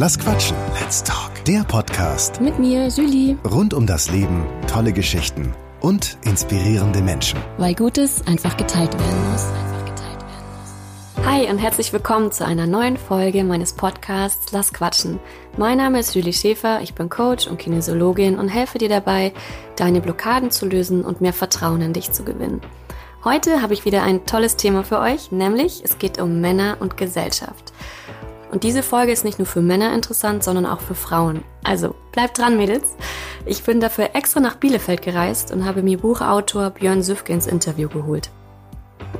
Lass quatschen. Let's talk. Der Podcast Mit mir, Julie. rund um das Leben, tolle Geschichten und inspirierende Menschen. Weil Gutes einfach geteilt werden muss. Hi und herzlich willkommen zu einer neuen Folge meines Podcasts Lass Quatschen. Mein Name ist Julie Schäfer, ich bin Coach und Kinesiologin und helfe dir dabei, deine Blockaden zu lösen und mehr Vertrauen in dich zu gewinnen. Heute habe ich wieder ein tolles Thema für euch, nämlich es geht um Männer und Gesellschaft. Und diese Folge ist nicht nur für Männer interessant, sondern auch für Frauen. Also bleibt dran, Mädels. Ich bin dafür extra nach Bielefeld gereist und habe mir Buchautor Björn Süfke ins Interview geholt.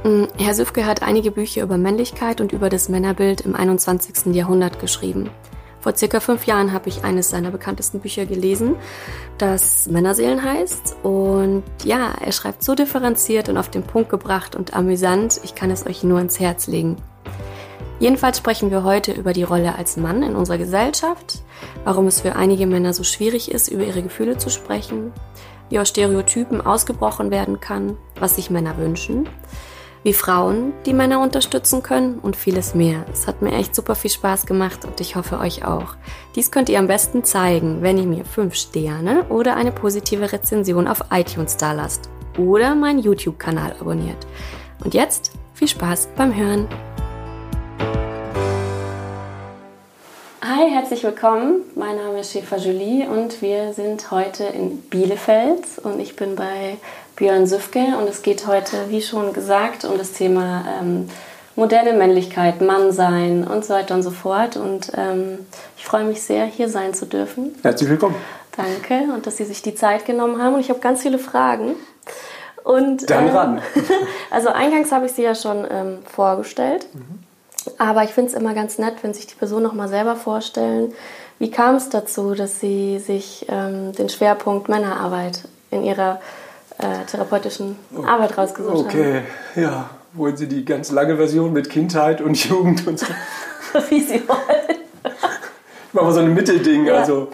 Mm, Herr Süfke hat einige Bücher über Männlichkeit und über das Männerbild im 21. Jahrhundert geschrieben. Vor circa fünf Jahren habe ich eines seiner bekanntesten Bücher gelesen, das Männerseelen heißt. Und ja, er schreibt so differenziert und auf den Punkt gebracht und amüsant, ich kann es euch nur ins Herz legen. Jedenfalls sprechen wir heute über die Rolle als Mann in unserer Gesellschaft, warum es für einige Männer so schwierig ist, über ihre Gefühle zu sprechen, wie aus Stereotypen ausgebrochen werden kann, was sich Männer wünschen, wie Frauen die Männer unterstützen können und vieles mehr. Es hat mir echt super viel Spaß gemacht und ich hoffe euch auch. Dies könnt ihr am besten zeigen, wenn ihr mir 5 Sterne oder eine positive Rezension auf iTunes dalasst oder meinen YouTube-Kanal abonniert. Und jetzt viel Spaß beim Hören. Hi, herzlich willkommen. Mein Name ist Schäfer Julie und wir sind heute in Bielefeld und ich bin bei Björn Süfke und es geht heute, wie schon gesagt, um das Thema ähm, moderne Männlichkeit, Mannsein und so weiter und so fort. Und ähm, ich freue mich sehr, hier sein zu dürfen. Herzlich willkommen. Danke und dass Sie sich die Zeit genommen haben und ich habe ganz viele Fragen. Und, Dann ähm, ran. Also eingangs habe ich Sie ja schon ähm, vorgestellt. Aber ich finde es immer ganz nett, wenn sich die Personen noch mal selber vorstellen. Wie kam es dazu, dass Sie sich ähm, den Schwerpunkt Männerarbeit in Ihrer äh, therapeutischen Arbeit rausgesucht Okay, ja. Wollen Sie die ganz lange Version mit Kindheit und Jugend und so? haben? Wie Sie wollen. Ich mache mal so ein Mittelding. Ja. Also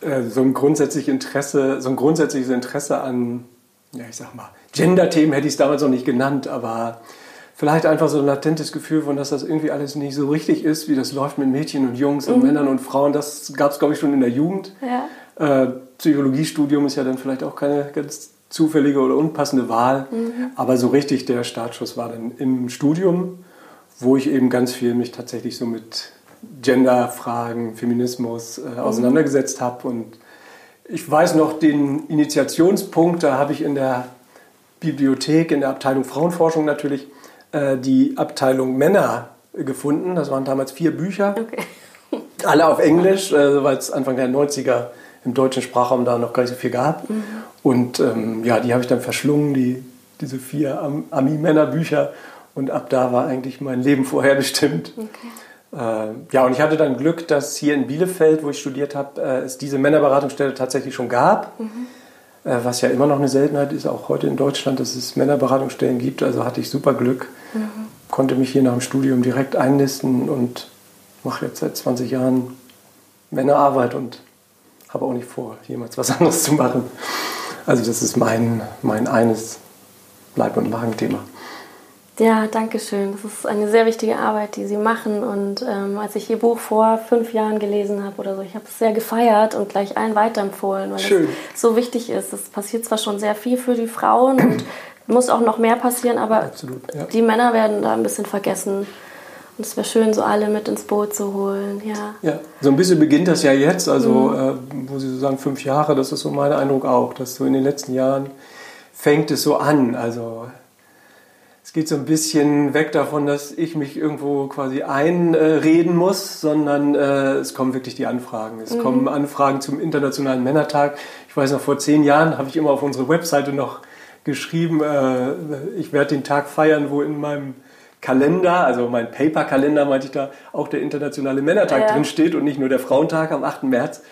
äh, so ein grundsätzliches Interesse, so ein grundsätzliches Interesse an, ja, ich sag mal, Gender-Themen hätte ich es damals noch nicht genannt, aber vielleicht einfach so ein latentes Gefühl von, dass das irgendwie alles nicht so richtig ist, wie das läuft mit Mädchen und Jungs und Männern und Frauen. Das gab es, glaube ich, schon in der Jugend. Ja. Äh, Psychologiestudium ist ja dann vielleicht auch keine ganz zufällige oder unpassende Wahl. Aber so richtig der Startschuss war dann im Studium, wo ich eben ganz viel mich tatsächlich so mit Genderfragen, Feminismus äh, auseinandergesetzt habe. Und ich weiß noch den Initiationspunkt, da habe ich in der Bibliothek, in der Abteilung Frauenforschung natürlich, äh, die Abteilung Männer gefunden. Das waren damals vier Bücher. Okay. Alle auf Englisch, äh, weil es Anfang der 90er im deutschen Sprachraum da noch gar nicht so viel gab. Und ähm, ja, die habe ich dann verschlungen, die, diese vier Am Ami-Männer-Bücher. Und ab da war eigentlich mein Leben vorherbestimmt. Äh, ja, und ich hatte dann Glück, dass hier in Bielefeld, wo ich studiert habe, äh, es diese Männerberatungsstelle tatsächlich schon gab. Äh, was ja immer noch eine Seltenheit ist, auch heute in Deutschland, dass es Männerberatungsstellen gibt. Also hatte ich super Glück, konnte mich hier nach dem Studium direkt einnisten und mache jetzt seit 20 Jahren Männerarbeit und habe auch nicht vor, jemals was anderes zu machen. Also das ist mein, mein eines Leib- und Magenthema. Ja, danke schön. Das ist eine sehr wichtige Arbeit, die Sie machen. Und ähm, als ich Ihr Buch vor fünf Jahren gelesen habe oder so, ich habe es sehr gefeiert und gleich allen weiterempfohlen, weil Schön. es so wichtig ist. Es passiert zwar schon sehr viel für die Frauen und muss auch noch mehr passieren, aber Absolut, ja. die Männer werden da ein bisschen vergessen. Und es wäre schön, so alle mit ins Boot zu holen. Ja. Ja, so ein bisschen beginnt das ja jetzt, also äh, wo Sie so sagen, fünf Jahre, das ist so mein Eindruck auch, dass so in den letzten Jahren fängt es so an. Also es geht so ein bisschen weg davon, dass ich mich irgendwo quasi einreden muss, sondern äh, es kommen wirklich die Anfragen. Es kommen Anfragen zum Internationalen Männertag. Ich weiß noch, vor zehn Jahren habe ich immer auf unsere Webseite noch geschrieben, äh, ich werde den Tag feiern, wo in meinem Kalender, also mein Paper-Kalender meinte ich da, auch der Internationale Männertag Ja. drin steht und nicht nur der Frauentag am 8. März.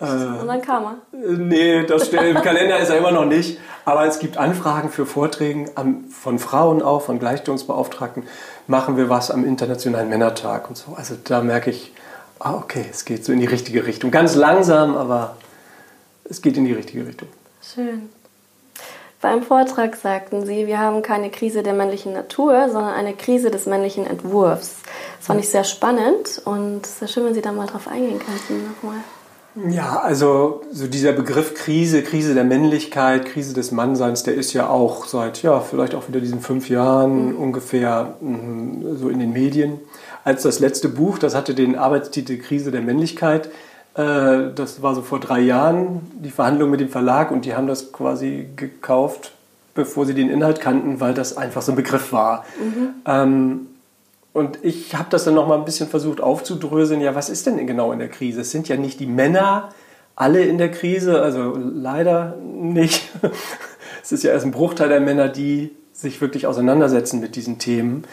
Und dann kam er. Äh, Nee, das steht im Kalender ist er immer noch nicht. Aber es gibt Anfragen für Vorträge von Frauen auch, von Gleichstellungsbeauftragten. Machen wir was am Internationalen Männertag und so. Also da merke ich, ah, okay, es geht so in die richtige Richtung. Ganz langsam, aber es geht in die richtige Richtung. Schön. Bei einem Vortrag sagten Sie, wir haben keine Krise der männlichen Natur, sondern eine Krise des männlichen Entwurfs. Das fand ich sehr spannend und es wäre schön, wenn Sie da mal drauf eingehen könnten nochmal. Ja, also so dieser Begriff Krise, Krise der Männlichkeit, Krise des Mannseins, der ist ja auch seit, ja, vielleicht auch wieder diesen fünf Jahren mhm. ungefähr mh, so in den Medien. Als das letzte Buch, das hatte den Arbeitstitel Krise der Männlichkeit, äh, das war so vor drei Jahren, die Verhandlung mit dem Verlag und die haben das quasi gekauft, bevor sie den Inhalt kannten, weil das einfach so ein Begriff war. Mhm. Ähm, und ich habe das dann noch mal ein bisschen versucht aufzudröseln. Ja, was ist denn genau in der Krise? Es sind ja nicht die Männer alle in der Krise, also leider nicht. es ist ja erst ein Bruchteil der Männer, die sich wirklich auseinandersetzen mit diesen Themen.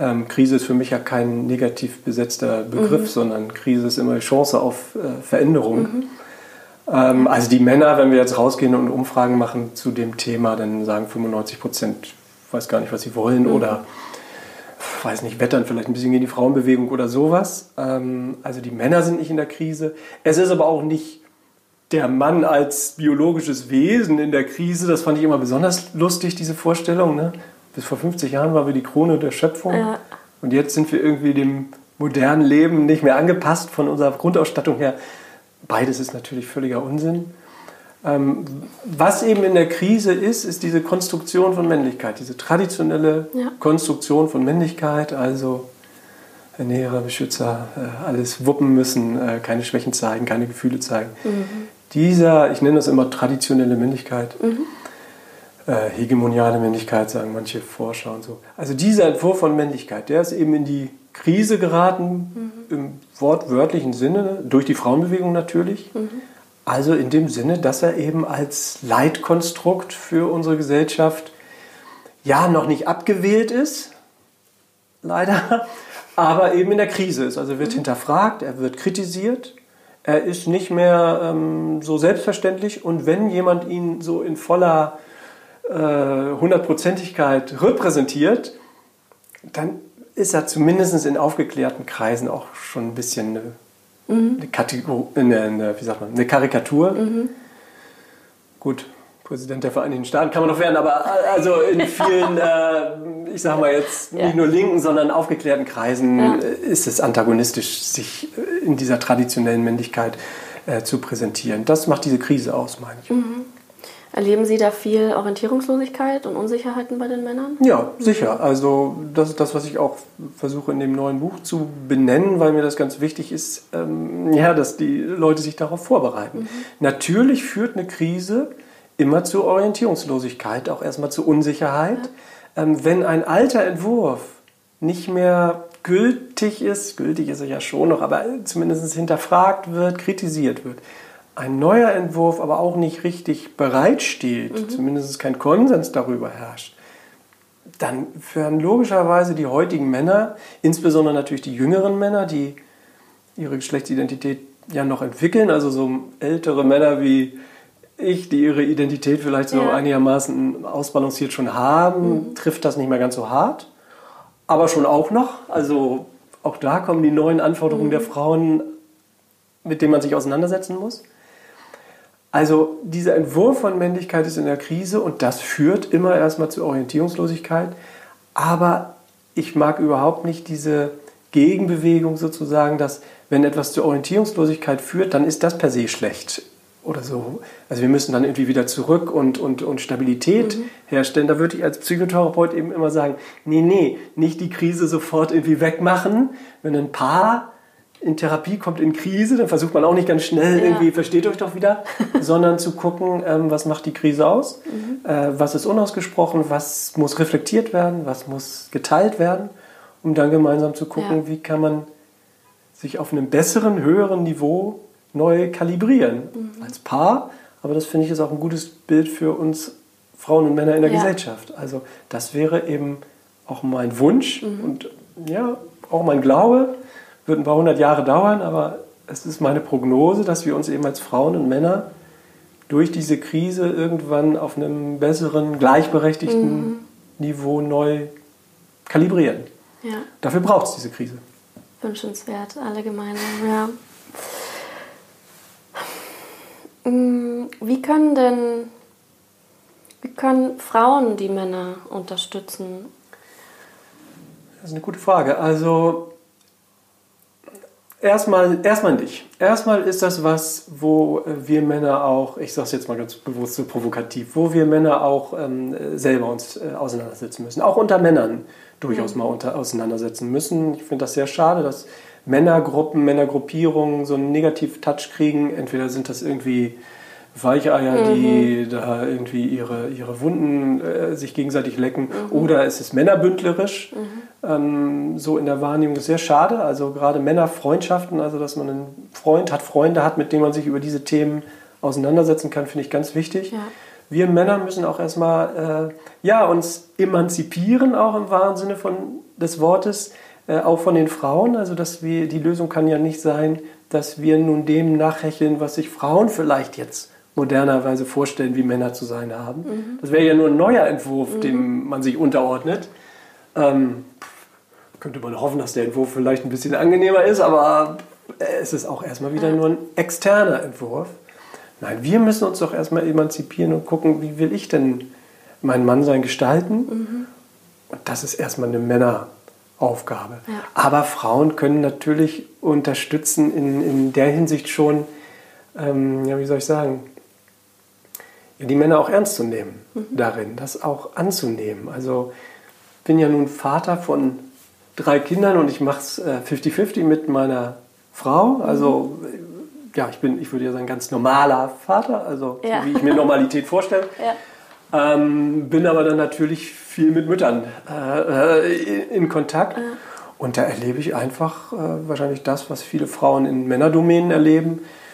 Ähm, Krise ist für mich ja kein negativ besetzter Begriff, mhm. sondern Krise ist immer eine Chance auf äh, Veränderung. Mhm. Ähm, also die Männer, wenn wir jetzt rausgehen und Umfragen machen zu dem Thema, dann sagen 95 Prozent, weiß gar nicht, was sie wollen mhm. oder weiß nicht, wettern vielleicht ein bisschen gegen die Frauenbewegung oder sowas. Ähm, also die Männer sind nicht in der Krise. Es ist aber auch nicht der Mann als biologisches Wesen in der Krise. Das fand ich immer besonders lustig, diese Vorstellung. Ne? Bis vor 50 Jahren waren wir die Krone der Schöpfung. Ja. Und jetzt sind wir irgendwie dem modernen Leben nicht mehr angepasst von unserer Grundausstattung her. Beides ist natürlich völliger Unsinn. Ähm, was eben in der Krise ist, ist diese Konstruktion von Männlichkeit, diese traditionelle ja. Konstruktion von Männlichkeit, also Ernährer, Beschützer, äh, alles wuppen müssen, äh, keine Schwächen zeigen, keine Gefühle zeigen. Mhm. Dieser, ich nenne das immer traditionelle Männlichkeit, mhm. äh, hegemoniale Männlichkeit, sagen manche Forscher und so. Also dieser Entwurf von Männlichkeit, der ist eben in die Krise geraten, mhm. im wortwörtlichen Sinne, durch die Frauenbewegung natürlich. Also in dem Sinne, dass er eben als Leitkonstrukt für unsere Gesellschaft ja noch nicht abgewählt ist, leider, aber eben in der Krise ist. Also wird mhm. hinterfragt, er wird kritisiert, er ist nicht mehr ähm, so selbstverständlich und wenn jemand ihn so in voller äh, Hundertprozentigkeit repräsentiert, dann ist er zumindest in aufgeklärten Kreisen auch schon ein bisschen eine Mhm. Eine, Kategor eine, eine, wie sagt man, eine Karikatur. Mhm. Gut, Präsident der Vereinigten Staaten kann man noch werden, aber also in vielen, äh, ich sage mal jetzt nicht nur linken, sondern aufgeklärten Kreisen ja. ist es antagonistisch, sich in dieser traditionellen Männlichkeit äh, zu präsentieren. Das macht diese Krise aus, meine ich. Mhm. Erleben Sie da viel Orientierungslosigkeit und Unsicherheiten bei den Männern? Ja, sicher. Also das ist das, was ich auch versuche in dem neuen Buch zu benennen, weil mir das ganz wichtig ist, ähm, ja, dass die Leute sich darauf vorbereiten. Mhm. Natürlich führt eine Krise immer zu Orientierungslosigkeit, auch erstmal zu Unsicherheit. Ja. Ähm, wenn ein alter Entwurf nicht mehr gültig ist, gültig ist er ja schon noch, aber zumindest hinterfragt wird, kritisiert wird, ein neuer Entwurf aber auch nicht richtig bereitsteht, mhm. zumindest kein Konsens darüber herrscht, dann führen logischerweise die heutigen Männer, insbesondere natürlich die jüngeren Männer, die ihre Geschlechtsidentität ja noch entwickeln, also so ältere Männer wie ich, die ihre Identität vielleicht so ja. einigermaßen ausbalanciert schon haben, mhm. trifft das nicht mehr ganz so hart. Aber schon auch noch. Also auch da kommen die neuen Anforderungen mhm. der Frauen, mit denen man sich auseinandersetzen muss. Also dieser Entwurf von Männlichkeit ist in der Krise und das führt immer erstmal zu Orientierungslosigkeit. Aber ich mag überhaupt nicht diese Gegenbewegung sozusagen, dass wenn etwas zur Orientierungslosigkeit führt, dann ist das per se schlecht oder so. Also wir müssen dann irgendwie wieder zurück und, und, und Stabilität mhm. herstellen. Da würde ich als Psychotherapeut eben immer sagen, nee, nee, nicht die Krise sofort irgendwie wegmachen. Wenn ein Paar in Therapie kommt in Krise, dann versucht man auch nicht ganz schnell ja. irgendwie, versteht euch doch wieder, sondern zu gucken, ähm, was macht die Krise aus, mhm. äh, was ist unausgesprochen, was muss reflektiert werden, was muss geteilt werden, um dann gemeinsam zu gucken, ja. wie kann man sich auf einem besseren, höheren Niveau neu kalibrieren mhm. als Paar. Aber das finde ich ist auch ein gutes Bild für uns Frauen und Männer in der ja. Gesellschaft. Also das wäre eben auch mein Wunsch mhm. und ja, auch mein Glaube, wird ein paar hundert Jahre dauern, aber es ist meine Prognose, dass wir uns eben als Frauen und Männer durch diese Krise irgendwann auf einem besseren, gleichberechtigten mhm. Niveau neu kalibrieren. Ja. Dafür braucht es diese Krise. Wünschenswert, alle gemeinsam, ja. Mm, wie können denn Wie können Frauen die Männer unterstützen? Das ist eine gute Frage. Also erstmal, erstmal nicht. Erstmal ist das was, wo wir Männer auch, ich sage es jetzt mal ganz bewusst so provokativ, wo wir Männer auch ähm, selber uns äh, auseinandersetzen müssen. Auch unter Männern durchaus mhm. mal unter, auseinandersetzen müssen. Ich finde das sehr schade, dass Männergruppen, Männergruppierungen so einen Negativ-Touch kriegen. Entweder sind das irgendwie Weicheier, die mhm. da irgendwie ihre, ihre Wunden äh, sich gegenseitig lecken. Mhm. Oder es ist männerbündlerisch, mhm. ähm, so in der Wahrnehmung. Sehr schade. Also gerade Männerfreundschaften, also dass man einen Freund hat, Freunde hat, mit denen man sich über diese Themen auseinandersetzen kann, finde ich ganz wichtig. Ja. Wir Männer müssen auch erstmal äh, ja, uns emanzipieren, auch im wahren Sinne von, des Wortes, äh, auch von den Frauen. Also dass wir, die Lösung kann ja nicht sein, dass wir nun dem nachhecheln, was sich Frauen vielleicht jetzt modernerweise vorstellen, wie Männer zu sein haben. Mhm. Das wäre ja nur ein neuer Entwurf, mhm. dem man sich unterordnet. Ähm, könnte man hoffen, dass der Entwurf vielleicht ein bisschen angenehmer ist, aber es ist auch erstmal wieder nur ein externer Entwurf. Nein, wir müssen uns doch erstmal emanzipieren und gucken, wie will ich denn mein Mannsein gestalten? Mhm. Und das ist erstmal eine Männeraufgabe. Ja. Aber Frauen können natürlich unterstützen in, in der Hinsicht schon, ähm, ja, wie soll ich sagen, die Männer auch ernst zu nehmen mhm. darin, das auch anzunehmen. Also ich bin ja nun Vater von drei Kindern und ich mache es 50-50 mit meiner Frau. Also mhm. ja, ich bin, ich würde ja sagen, ganz normaler Vater, also ja. so wie ich mir Normalität vorstelle. Ja. Ähm, bin aber dann natürlich viel mit Müttern äh, in, in, Kontakt. Ja. Und da erlebe ich einfach äh, wahrscheinlich das, was viele Frauen in Männerdomänen erleben äh,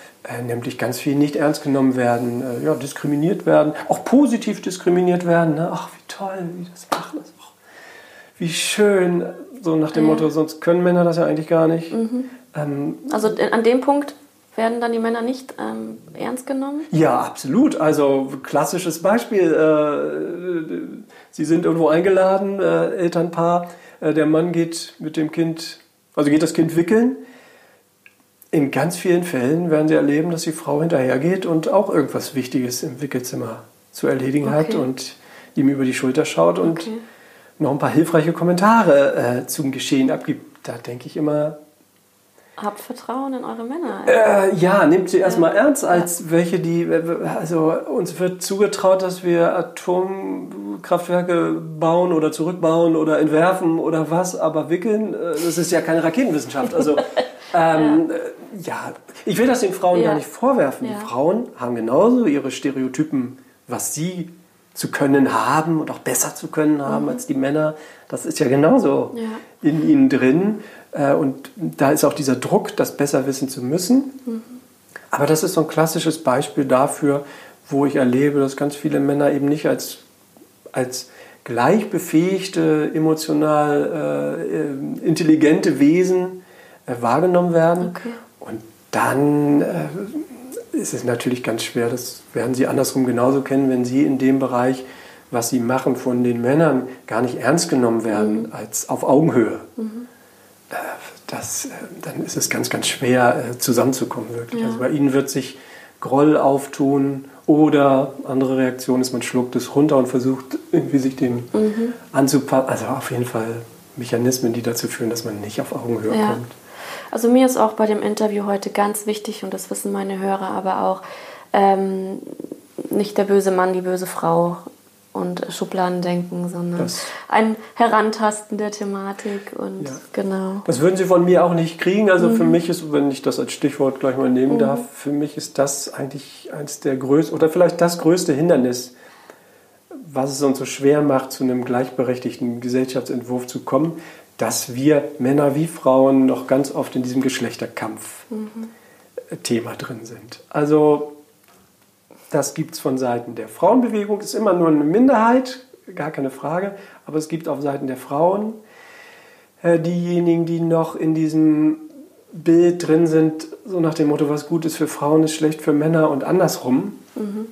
nämlich ganz viel nicht ernst genommen werden, äh, ja, diskriminiert werden, auch positiv diskriminiert werden. Ne? Ach, wie toll, wie das machen. Das auch, wie schön, so nach dem ja. Motto, sonst können Männer das ja eigentlich gar nicht. Mhm. Ähm, also an dem Punkt werden dann die Männer nicht ähm, ernst genommen? Ja, absolut. Also klassisches Beispiel. Äh, Sie sind irgendwo eingeladen, äh, Elternpaar. Äh, der Mann geht mit dem Kind, also geht das Kind wickeln in ganz vielen Fällen werden Sie erleben, dass die Frau hinterhergeht und auch irgendwas Wichtiges im Wickelzimmer zu erledigen okay. hat und ihm über die Schulter schaut und okay. noch ein paar hilfreiche Kommentare äh, zum Geschehen abgibt. Da denke ich immer. Habt Vertrauen in eure Männer. Äh, ja, nehmt sie erstmal ja. ernst als ja. welche, die. Also uns wird zugetraut, dass wir Atomkraftwerke bauen oder zurückbauen oder entwerfen oder was, aber wickeln, äh, das ist ja keine Raketenwissenschaft. Also. Ähm, ja ja, ich will das den Frauen ja. gar nicht vorwerfen. Ja. Die Frauen haben genauso ihre Stereotypen, was sie zu können haben und auch besser zu können haben mhm. als die Männer. Das ist ja genauso ja. in ihnen drin. Äh, und da ist auch dieser Druck, das besser wissen zu müssen. Mhm. Aber das ist so ein klassisches Beispiel dafür, wo ich erlebe, dass ganz viele Männer eben nicht als, als gleichbefähigte, emotional äh, intelligente Wesen äh, wahrgenommen werden. Okay. Dann äh, ist es natürlich ganz schwer, das werden Sie andersrum genauso kennen, wenn Sie in dem Bereich, was Sie machen, von den Männern gar nicht ernst genommen werden, mhm. als auf Augenhöhe. Mhm. Äh, das, äh, dann ist es ganz, ganz schwer äh, zusammenzukommen, wirklich. Ja. Also bei Ihnen wird sich Groll auftun oder andere Reaktion ist, man schluckt es runter und versucht irgendwie sich dem mhm. anzupassen. Also auf jeden Fall Mechanismen, die dazu führen, dass man nicht auf Augenhöhe ja. kommt. Also mir ist auch bei dem Interview heute ganz wichtig, und das wissen meine Hörer aber auch, ähm, nicht der böse Mann, die böse Frau und Schubladen denken, sondern das, ein Herantasten der Thematik und ja. genau. Das würden Sie von mir auch nicht kriegen. Also mhm. für mich ist, wenn ich das als Stichwort gleich mal nehmen mhm. darf, für mich ist das eigentlich eins der größten oder vielleicht das größte Hindernis, was es uns so schwer macht, zu einem gleichberechtigten Gesellschaftsentwurf zu kommen, dass wir Männer wie Frauen noch ganz oft in diesem Geschlechterkampf-Thema mhm. drin sind. Also das gibt es von Seiten der Frauenbewegung, ist immer nur eine Minderheit, gar keine Frage, aber es gibt auf Seiten der Frauen äh, diejenigen, die noch in diesem Bild drin sind, so nach dem Motto, was gut ist für Frauen, ist schlecht für Männer und andersrum. Mhm.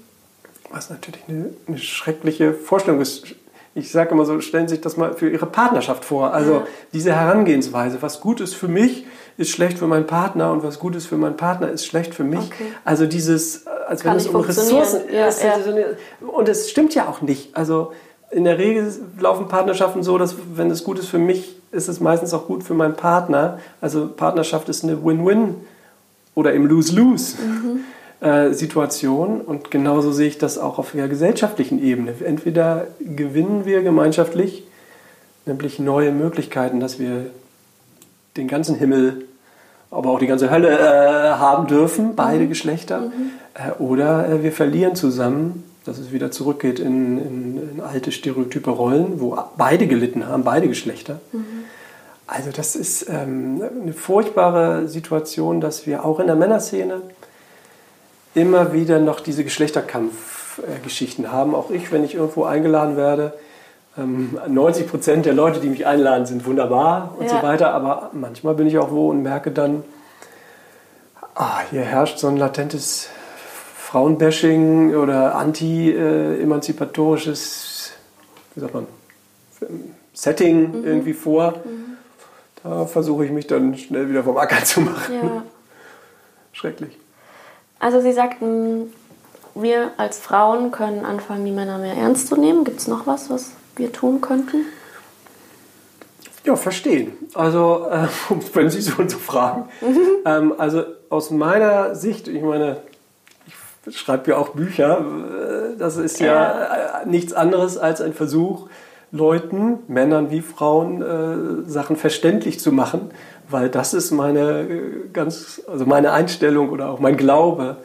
Was natürlich eine, eine schreckliche Vorstellung ist ich sage immer so, stellen Sie sich das mal für Ihre Partnerschaft vor. Also ja. diese Herangehensweise, was gut ist für mich, ist schlecht für meinen Partner und was gut ist für meinen Partner, ist schlecht für mich. Okay. Also dieses als wenn es um Ressourcen ja, ist. Ja. Und es stimmt ja auch nicht. Also in der Regel laufen Partnerschaften so, dass wenn es gut ist für mich, ist es meistens auch gut für meinen Partner. Also Partnerschaft ist eine Win-Win oder im Lose-Lose. Mhm. Äh, Situation und genauso sehe ich das auch auf der gesellschaftlichen Ebene. Entweder gewinnen wir gemeinschaftlich, nämlich neue Möglichkeiten, dass wir den ganzen Himmel, aber auch die ganze Hölle äh, haben dürfen, beide mhm. Geschlechter, mhm. Äh, oder äh, wir verlieren zusammen, dass es wieder zurückgeht in, in, in, alte stereotype Rollen, wo beide gelitten haben, beide Geschlechter. Mhm. Also das ist ähm, eine furchtbare Situation, dass wir auch in der Männerszene immer wieder noch diese Geschlechterkampfgeschichten haben. Auch ich, wenn ich irgendwo eingeladen werde, 90 ähm, Prozent der Leute, die mich einladen, sind wunderbar und ja. so weiter. Aber manchmal bin ich auch wo und merke dann, ah, hier herrscht so ein latentes Frauenbashing oder anti-emanzipatorisches, wie sagt man, Setting mhm. irgendwie vor. Mhm. Da versuche ich mich dann schnell wieder vom Acker zu machen. Ja. Schrecklich. Also Sie sagten, wir als Frauen können anfangen, die Männer mehr ernst zu nehmen. Gibt es noch was, was wir tun könnten? Ja, verstehen. Also, äh, wenn Sie so so fragen. Mhm. Ähm, also aus meiner Sicht, ich meine, ich schreibe ja auch Bücher, äh, das ist ja, ja nichts anderes als ein Versuch, Leuten, Männern wie Frauen, äh, Sachen verständlich zu machen weil das ist meine äh, ganz, also meine Einstellung oder auch mein Glaube,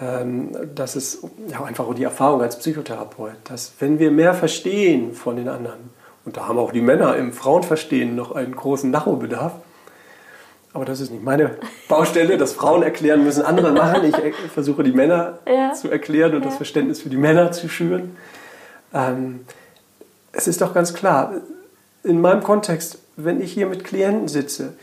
ähm, dass es ja einfach die Erfahrung als Psychotherapeut, dass wenn wir mehr verstehen von den anderen, und da haben auch die Männer im Frauenverstehen noch einen großen Nachholbedarf, aber das ist nicht meine Baustelle, dass Frauen erklären müssen, andere machen. Ich versuche die Männer ja. zu erklären und ja. das Verständnis für die Männer zu schüren. Ähm, es ist doch ganz klar, in meinem Kontext, wenn ich hier mit Klienten sitze,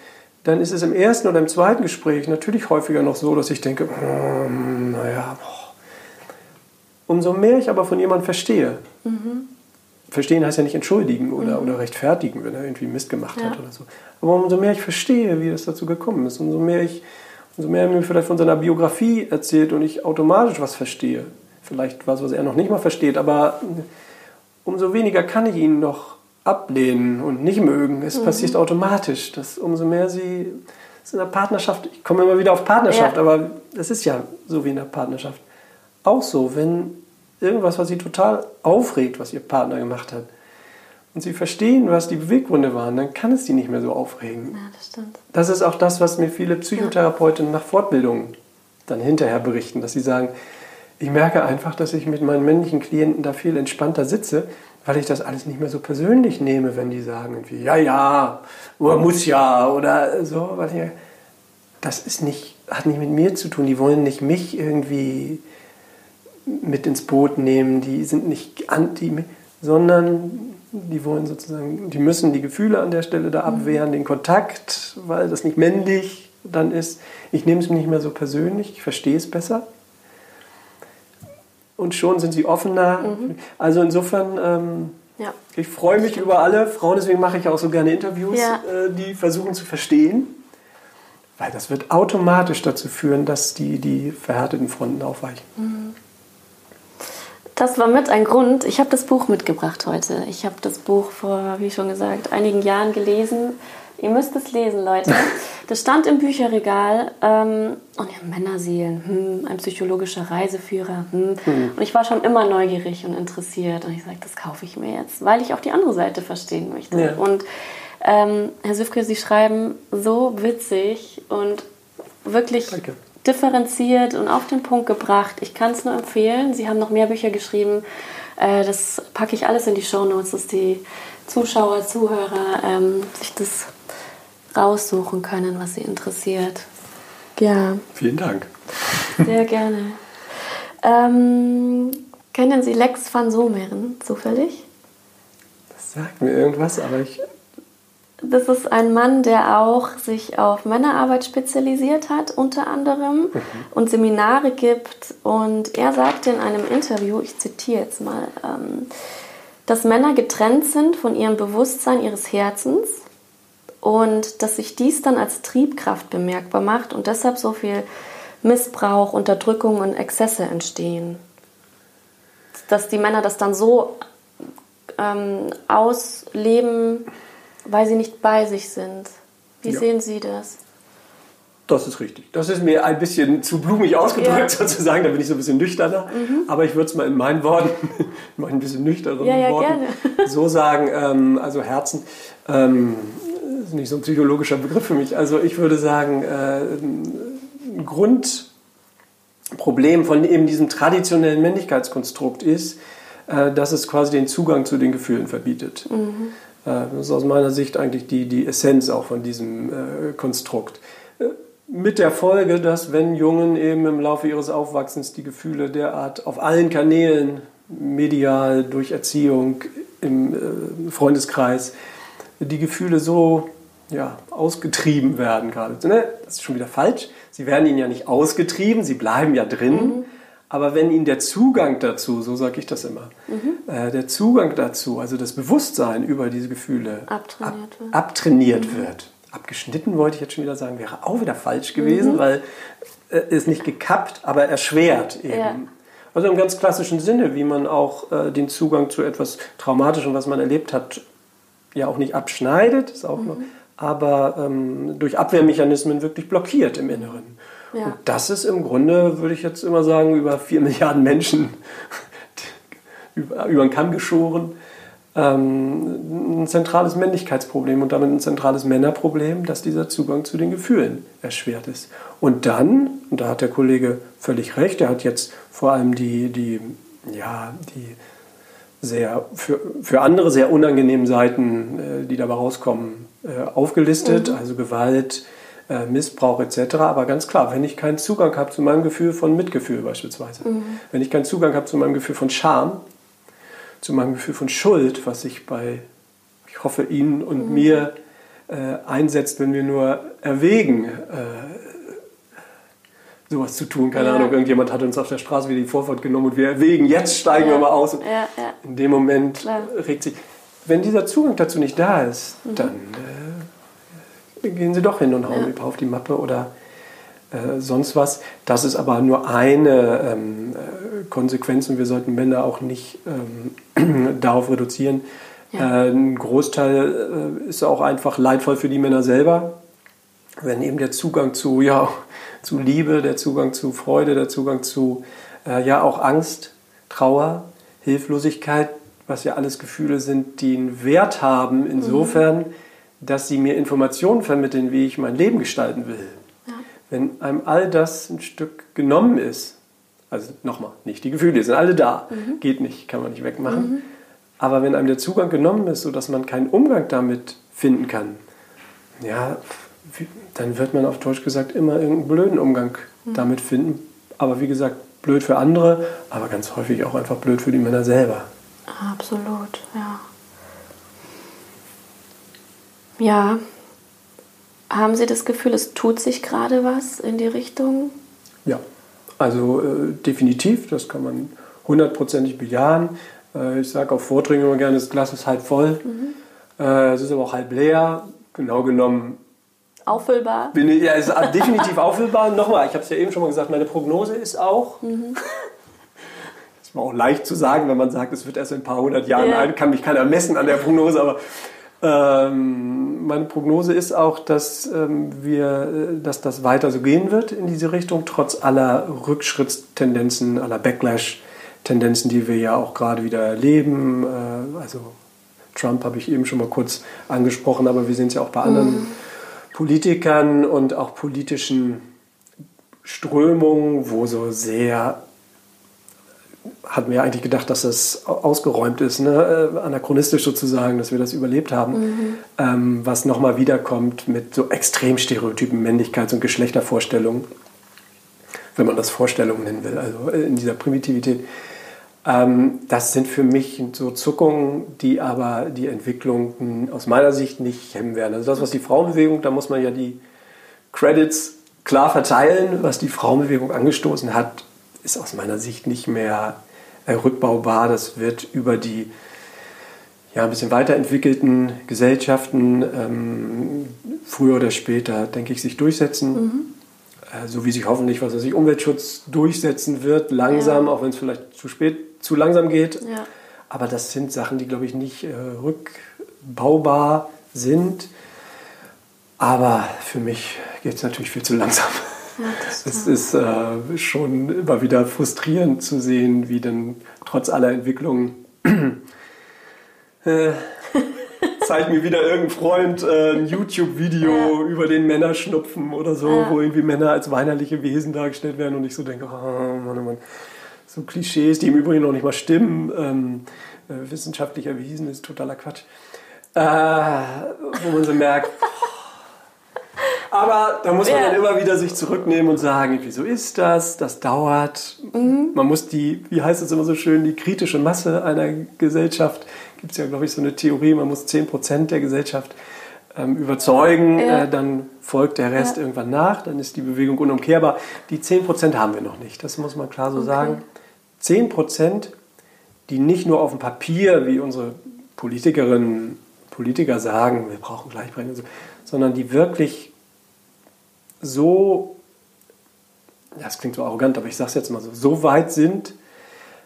dann ist es im ersten oder im zweiten Gespräch natürlich häufiger noch so, dass ich denke, hm, naja, umso mehr ich aber von jemandem verstehe. Mhm. Verstehen heißt ja nicht entschuldigen oder, mhm. oder rechtfertigen, wenn er irgendwie Mist gemacht ja. hat oder so. Aber umso mehr ich verstehe, wie das dazu gekommen ist, umso mehr ich, umso mehr er mir vielleicht von seiner Biografie erzählt und ich automatisch was verstehe. Vielleicht was, was er noch nicht mal versteht, aber umso weniger kann ich ihn noch ablehnen und nicht mögen. Es mhm. passiert automatisch, dass umso mehr sie in der Partnerschaft, ich komme immer wieder auf Partnerschaft, ja. aber es ist ja so wie in der Partnerschaft. Auch so, wenn irgendwas, was sie total aufregt, was ihr Partner gemacht hat, und sie verstehen, was die Beweggründe waren, dann kann es sie nicht mehr so aufregen. Ja, das stimmt. Das ist auch das, was mir viele Psychotherapeuten nach Fortbildungen dann hinterher berichten, dass sie sagen, ich merke einfach, dass ich mit meinen männlichen Klienten da viel entspannter sitze, weil ich das alles nicht mehr so persönlich nehme, wenn die sagen irgendwie, ja, ja, oder muss ja oder so, weil ich, das ist nicht, hat nicht mit mir zu tun. Die wollen nicht mich irgendwie mit ins Boot nehmen, die sind nicht anti, sondern die wollen sozusagen, die müssen die Gefühle an der Stelle da abwehren, den Kontakt, weil das nicht männlich dann ist. Ich nehme es nicht mehr so persönlich, ich verstehe es besser und schon sind sie offener. Mhm. Also insofern, ähm, ja. ich freue mich über alle Frauen, deswegen mache ich auch so gerne Interviews, ja. äh, die versuchen zu verstehen, weil das wird automatisch dazu führen, dass die, die verhärteten Fronten aufweichen. Mhm. Das war mit ein Grund. Ich habe das Buch mitgebracht heute. Ich habe das Buch vor, wie schon gesagt, einigen Jahren gelesen. Ihr müsst es lesen, Leute. Das stand im Bücherregal ähm, und ja, Männerseelen, hm, ein psychologischer Reiseführer. Hm. Hm. Und ich war schon immer neugierig und interessiert und ich sagte, das kaufe ich mir jetzt, weil ich auch die andere Seite verstehen möchte. Ja. Und ähm, Herr Süfke, Sie schreiben so witzig und wirklich Danke. differenziert und auf den Punkt gebracht. Ich kann es nur empfehlen. Sie haben noch mehr Bücher geschrieben. Äh, das packe ich alles in die Show Notes, dass die Zuschauer, Zuhörer ähm, sich das raussuchen können, was sie interessiert. Ja. Vielen Dank. Sehr gerne. Ähm, kennen Sie Lex van Someren zufällig? Das sagt mir irgendwas, aber ich. Das ist ein Mann, der auch sich auf Männerarbeit spezialisiert hat, unter anderem, mhm. und Seminare gibt. Und er sagte in einem Interview, ich zitiere jetzt mal, ähm, dass Männer getrennt sind von ihrem Bewusstsein ihres Herzens und dass sich dies dann als Triebkraft bemerkbar macht und deshalb so viel Missbrauch, Unterdrückung und Exzesse entstehen. Dass die Männer das dann so ähm, ausleben, weil sie nicht bei sich sind. Wie ja. sehen Sie das? Das ist richtig. Das ist mir ein bisschen zu blumig ausgedrückt ja. sozusagen, da bin ich so ein bisschen nüchterner. Mhm. Aber ich würde es mal in meinen Worten, in meinen ein bisschen nüchterneren ja, ja, Worten gerne. so sagen. Ähm, also Herzen ähm, ist nicht so ein psychologischer Begriff für mich. Also ich würde sagen, äh, ein Grundproblem von eben diesem traditionellen Männlichkeitskonstrukt ist, äh, dass es quasi den Zugang zu den Gefühlen verbietet. Mhm. Äh, das ist aus meiner Sicht eigentlich die, die Essenz auch von diesem äh, Konstrukt. Mit der Folge, dass wenn Jungen eben im Laufe ihres Aufwachsens die Gefühle derart auf allen Kanälen, medial, durch Erziehung, im Freundeskreis, die Gefühle so ja, ausgetrieben werden gerade. Ne? Das ist schon wieder falsch. Sie werden ihnen ja nicht ausgetrieben, sie bleiben ja drin. Mhm. Aber wenn ihnen der Zugang dazu, so sage ich das immer, mhm. äh, der Zugang dazu, also das Bewusstsein über diese Gefühle abtrainiert ab, wird, abtrainiert mhm. wird. abgeschnitten wollte ich jetzt schon wieder sagen, wäre auch wieder falsch gewesen, mhm. weil äh, ist nicht gekappt, aber erschwert eben. Ja. Also im ganz klassischen Sinne, wie man auch äh, den Zugang zu etwas Traumatischem, was man erlebt hat, ja auch nicht abschneidet, ist auch noch, mhm. Aber ähm, durch Abwehrmechanismen wirklich blockiert im Inneren. Ja. Und das ist im Grunde, würde ich jetzt immer sagen, über vier Milliarden Menschen über, über den Kamm geschoren, ähm, ein zentrales Männlichkeitsproblem und damit ein zentrales Männerproblem, dass dieser Zugang zu den Gefühlen erschwert ist. Und dann, und da hat der Kollege völlig recht, er hat jetzt vor allem die, die, ja, die sehr für, für andere sehr unangenehmen Seiten, äh, die dabei rauskommen, aufgelistet, mhm. also Gewalt, äh, Missbrauch etc. Aber ganz klar, wenn ich keinen Zugang habe zu meinem Gefühl von Mitgefühl beispielsweise, mhm. wenn ich keinen Zugang habe zu meinem Gefühl von Scham, zu meinem Gefühl von Schuld, was sich bei, ich hoffe, Ihnen und mhm. mir äh, einsetzt, wenn wir nur erwägen, äh, sowas zu tun. Keine ja. Ahnung, irgendjemand hat uns auf der Straße wieder die Vorfahrt genommen und wir erwägen, jetzt steigen ja. wir mal aus. Ja, In dem Moment Klar. regt sich. Wenn dieser Zugang dazu nicht da ist, mhm. dann äh, gehen Sie doch hin und hauen ja. auf die Mappe oder äh, sonst was. Das ist aber nur eine ähm, äh, Konsequenz und wir sollten Männer auch nicht ähm, darauf reduzieren. Äh, ein Großteil äh, ist auch einfach leidvoll für die Männer selber, wenn eben der Zugang zu ja, zu Liebe, der Zugang zu Freude, der Zugang zu äh, ja auch Angst, Trauer, Hilflosigkeit, was ja alles Gefühle sind, die einen Wert haben, insofern, mhm. dass sie mir Informationen vermitteln, wie ich mein Leben gestalten will. Ja. Wenn einem all das ein Stück genommen ist, also nochmal, nicht die Gefühle, sind alle da, mhm. geht nicht, kann man nicht wegmachen. Mhm. Aber wenn einem der Zugang genommen ist, sodass man keinen Umgang damit finden kann, ja, dann wird man auf Deutsch gesagt immer irgendeinen blöden Umgang mhm. damit finden. Aber wie gesagt, blöd für andere, aber ganz häufig auch einfach blöd für die Männer selber. Absolut, ja. Ja. Haben Sie das Gefühl, es tut sich gerade was in die Richtung? Ja, also äh, definitiv, das kann man hundertprozentig bejahen. Äh, ich sage auf Vorträgen immer gerne, das Glas ist halb voll. Mhm. Äh, es ist aber auch halb leer. Genau genommen Auffüllbar? Ich, ja, ist definitiv auffüllbar. Nochmal, ich habe es ja eben schon mal gesagt, meine Prognose ist auch. Mhm. ist auch leicht zu sagen, wenn man sagt, es wird erst in ein paar hundert Jahren ja. alt, kann mich keiner messen an der Prognose, aber ähm, meine Prognose ist auch, dass, ähm, wir, äh, dass das weiter so gehen wird in diese Richtung, trotz aller Rückschrittstendenzen, aller Backlash-Tendenzen, die wir ja auch gerade wieder erleben. Äh, also Trump habe ich eben schon mal kurz angesprochen, aber wir sehen es ja auch bei anderen. Mhm Politikern und auch politischen Strömungen, wo so sehr hatten wir eigentlich gedacht, dass das ausgeräumt ist, ne? Äh, anachronistisch sozusagen, dass wir das überlebt haben, mhm. ähm, was nochmal wiederkommt mit so extrem stereotypen Männlichkeits- und Geschlechtervorstellungen, wenn man das Vorstellungen nennen will, also in dieser Primitivität. Ähm, das sind für mich so Zuckungen, die aber die Entwicklung aus meiner Sicht nicht hemmen werden. Also das, was die Frauenbewegung, da muss man ja die Credits klar verteilen, was die Frauenbewegung angestoßen hat, ist aus meiner Sicht nicht mehr rückbaubar. Das wird über die ja, ein bisschen weiterentwickelten Gesellschaften ähm, früher oder später, denke ich, sich durchsetzen. Mhm. äh, so wie sich hoffentlich, was weiß ich, Umweltschutz durchsetzen wird, langsam, Ja. auch wenn es vielleicht zu spät, zu langsam geht. Ja. Aber das sind Sachen, die, glaube ich, nicht äh, rückbaubar sind. Aber für mich geht es natürlich viel zu langsam. Ja, Es ist äh, schon immer wieder frustrierend zu sehen, wie denn trotz aller Entwicklungen äh, zeigt mir wieder irgendein Freund äh, ein YouTube-Video über den Männerschnupfen oder so, Ja. wo irgendwie Männer als weinerliche Wesen dargestellt werden und ich so denke, oh Mann, oh Mann. So Klischees, die im Übrigen noch nicht mal stimmen, ähm, äh, wissenschaftlich erwiesen, ist totaler Quatsch. Äh, wo man so merkt, aber da muss man Ja. dann immer wieder sich zurücknehmen und sagen, wieso ist das? Das dauert. Man muss die, wie heißt es immer so schön, die kritische Masse einer Gesellschaft, gibt es ja, glaube ich, so eine Theorie, man muss 10% der Gesellschaft ähm, überzeugen, Ja. äh, dann folgt der Rest Ja. irgendwann nach, dann ist die Bewegung unumkehrbar. Die 10% haben wir noch nicht, das muss man klar so sagen. 10%, die nicht nur auf dem Papier, wie unsere Politikerinnen, Politiker sagen, wir brauchen Gleichberechtigung, sondern die wirklich so, das klingt so arrogant, aber ich sage es jetzt mal so, so weit sind,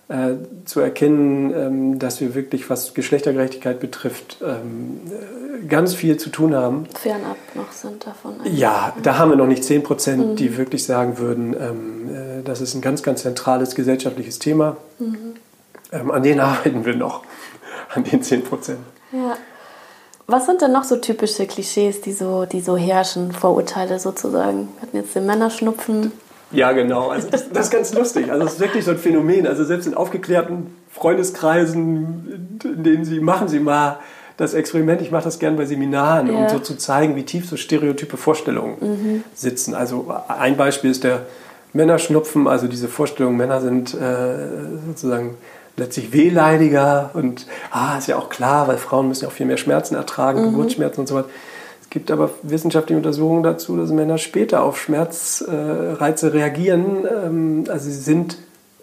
äh, zu erkennen, ähm, dass wir wirklich, was Geschlechtergerechtigkeit betrifft, ähm, äh, ganz viel zu tun haben. fernab noch sind davon. Ja, da haben wir noch nicht 10 Prozent, die wirklich sagen würden, ähm, äh, das ist ein ganz, ganz zentrales gesellschaftliches Thema. Ähm, an denen arbeiten wir noch, an den 10 Prozent. Ja. Was sind denn noch so typische Klischees, die so, die so herrschen, Vorurteile sozusagen? Wir hatten jetzt den Männerschnupfen. Ja, genau. Also das, das ist ganz lustig. Also es ist wirklich so ein Phänomen. Also selbst in aufgeklärten Freundeskreisen, in denen sie machen sie mal das Experiment. Ich mache das gern bei Seminaren, um Ja. so zu zeigen, wie tief so stereotype Vorstellungen sitzen. Also ein Beispiel ist der Männerschnupfen. Also diese Vorstellung, Männer sind äh, sozusagen letztlich wehleidiger und ah, ist ja auch klar, weil Frauen müssen ja auch viel mehr Schmerzen ertragen, Geburtsschmerzen und so weiter. Es gibt aber wissenschaftliche Untersuchungen dazu, dass Männer später auf Schmerzreize reagieren. Ähm, Also sie sind,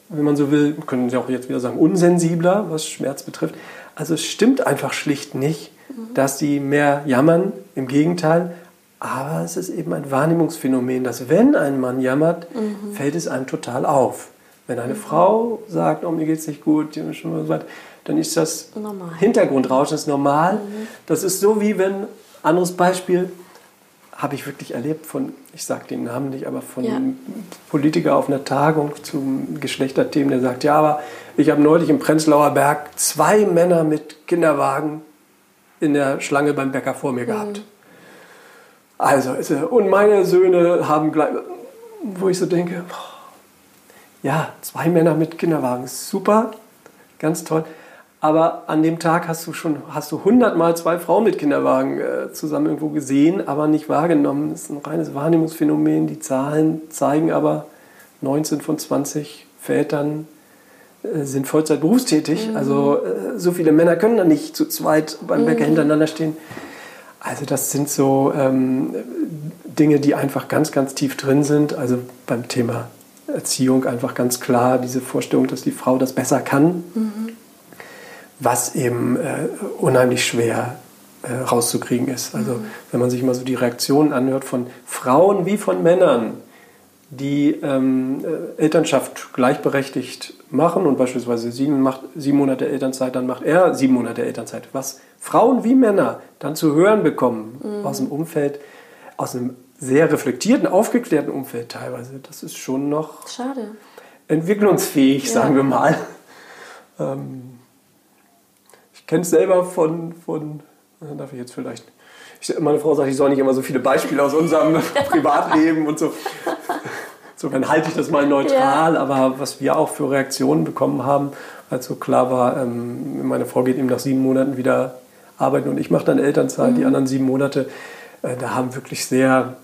wenn man so will, können Sie auch jetzt wieder sagen, unsensibler, was Schmerz betrifft. Also es stimmt einfach schlicht nicht, dass sie mehr jammern. Im Gegenteil. Aber es ist eben ein Wahrnehmungsphänomen, dass wenn ein Mann jammert, fällt es einem total auf. Wenn eine Frau sagt, oh, mir geht es nicht gut, dann ist das Normal. Hintergrundrauschen ist normal. Das ist so wie wenn, anderes Beispiel, habe ich wirklich erlebt von, ich sage den Namen nicht, aber von Ja. einem Politiker auf einer Tagung zum Geschlechterthemen, der sagt, ja, aber ich habe neulich im Prenzlauer Berg zwei Männer mit Kinderwagen in der Schlange beim Bäcker vor mir gehabt. Also, und meine Söhne haben gleich, wo ich so denke, boah, ja, zwei Männer mit Kinderwagen, super, ganz toll. Aber an dem Tag hast du schon hast du hundertmal zwei Frauen mit Kinderwagen äh, zusammen irgendwo gesehen, aber nicht wahrgenommen. Das ist ein reines Wahrnehmungsphänomen. Die Zahlen zeigen aber, 19 von 20 Vätern äh, sind Vollzeit berufstätig. Also äh, so viele Männer können da nicht zu zweit beim Bäcker hintereinander stehen. Also das sind so ähm, Dinge, die einfach ganz, ganz tief drin sind. Also beim Thema Erziehung einfach ganz klar diese Vorstellung, dass die Frau das besser kann, was eben äh, unheimlich schwer äh, rauszukriegen ist. Also wenn man sich mal so die Reaktionen anhört von Frauen wie von Männern, die ähm, äh, Elternschaft gleichberechtigt machen und beispielsweise sieben, macht, sieben Monate Elternzeit, dann macht er sieben Monate Elternzeit. Was Frauen wie Männer dann zu hören bekommen aus dem Umfeld, aus einem sehr reflektierten, aufgeklärten Umfeld teilweise, das ist schon noch Schade. entwicklungsfähig, Ja. sagen wir mal. Ähm, ich kenne es selber von, von, äh, darf ich jetzt vielleicht, ich, meine Frau sagt, ich soll nicht immer so viele Beispiele aus unserem Privatleben und so. Insofern halte ich das mal neutral, aber was wir auch für Reaktionen bekommen haben, als so klar war, ähm, meine Frau geht eben nach sieben Monaten wieder arbeiten und ich mache dann Elternzeit, die anderen sieben Monate, äh, da haben wirklich sehr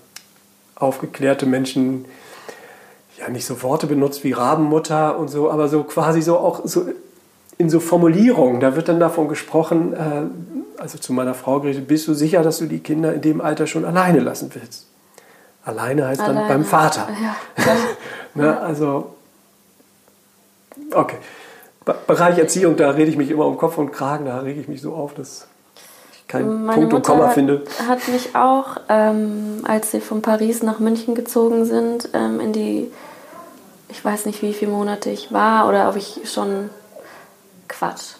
aufgeklärte Menschen ja nicht so Worte benutzt wie Rabenmutter und so, aber so quasi so auch so in so Formulierungen. Da wird dann davon gesprochen, äh, also zu meiner Frau gerichtet, bist du sicher, dass du die Kinder in dem Alter schon alleine lassen willst? Alleine heißt dann Alleine. beim Vater. Ja. Ne, also, okay. Be- Bereich Erziehung, da rede ich mich immer um Kopf und Kragen, da rege ich mich so auf, dass keinen Meine Punkt und Komma hat, finde. hat mich auch, ähm, als sie von Paris nach München gezogen sind, ähm, in die, ich weiß nicht, wie viele Monate ich war oder ob ich schon, Quatsch.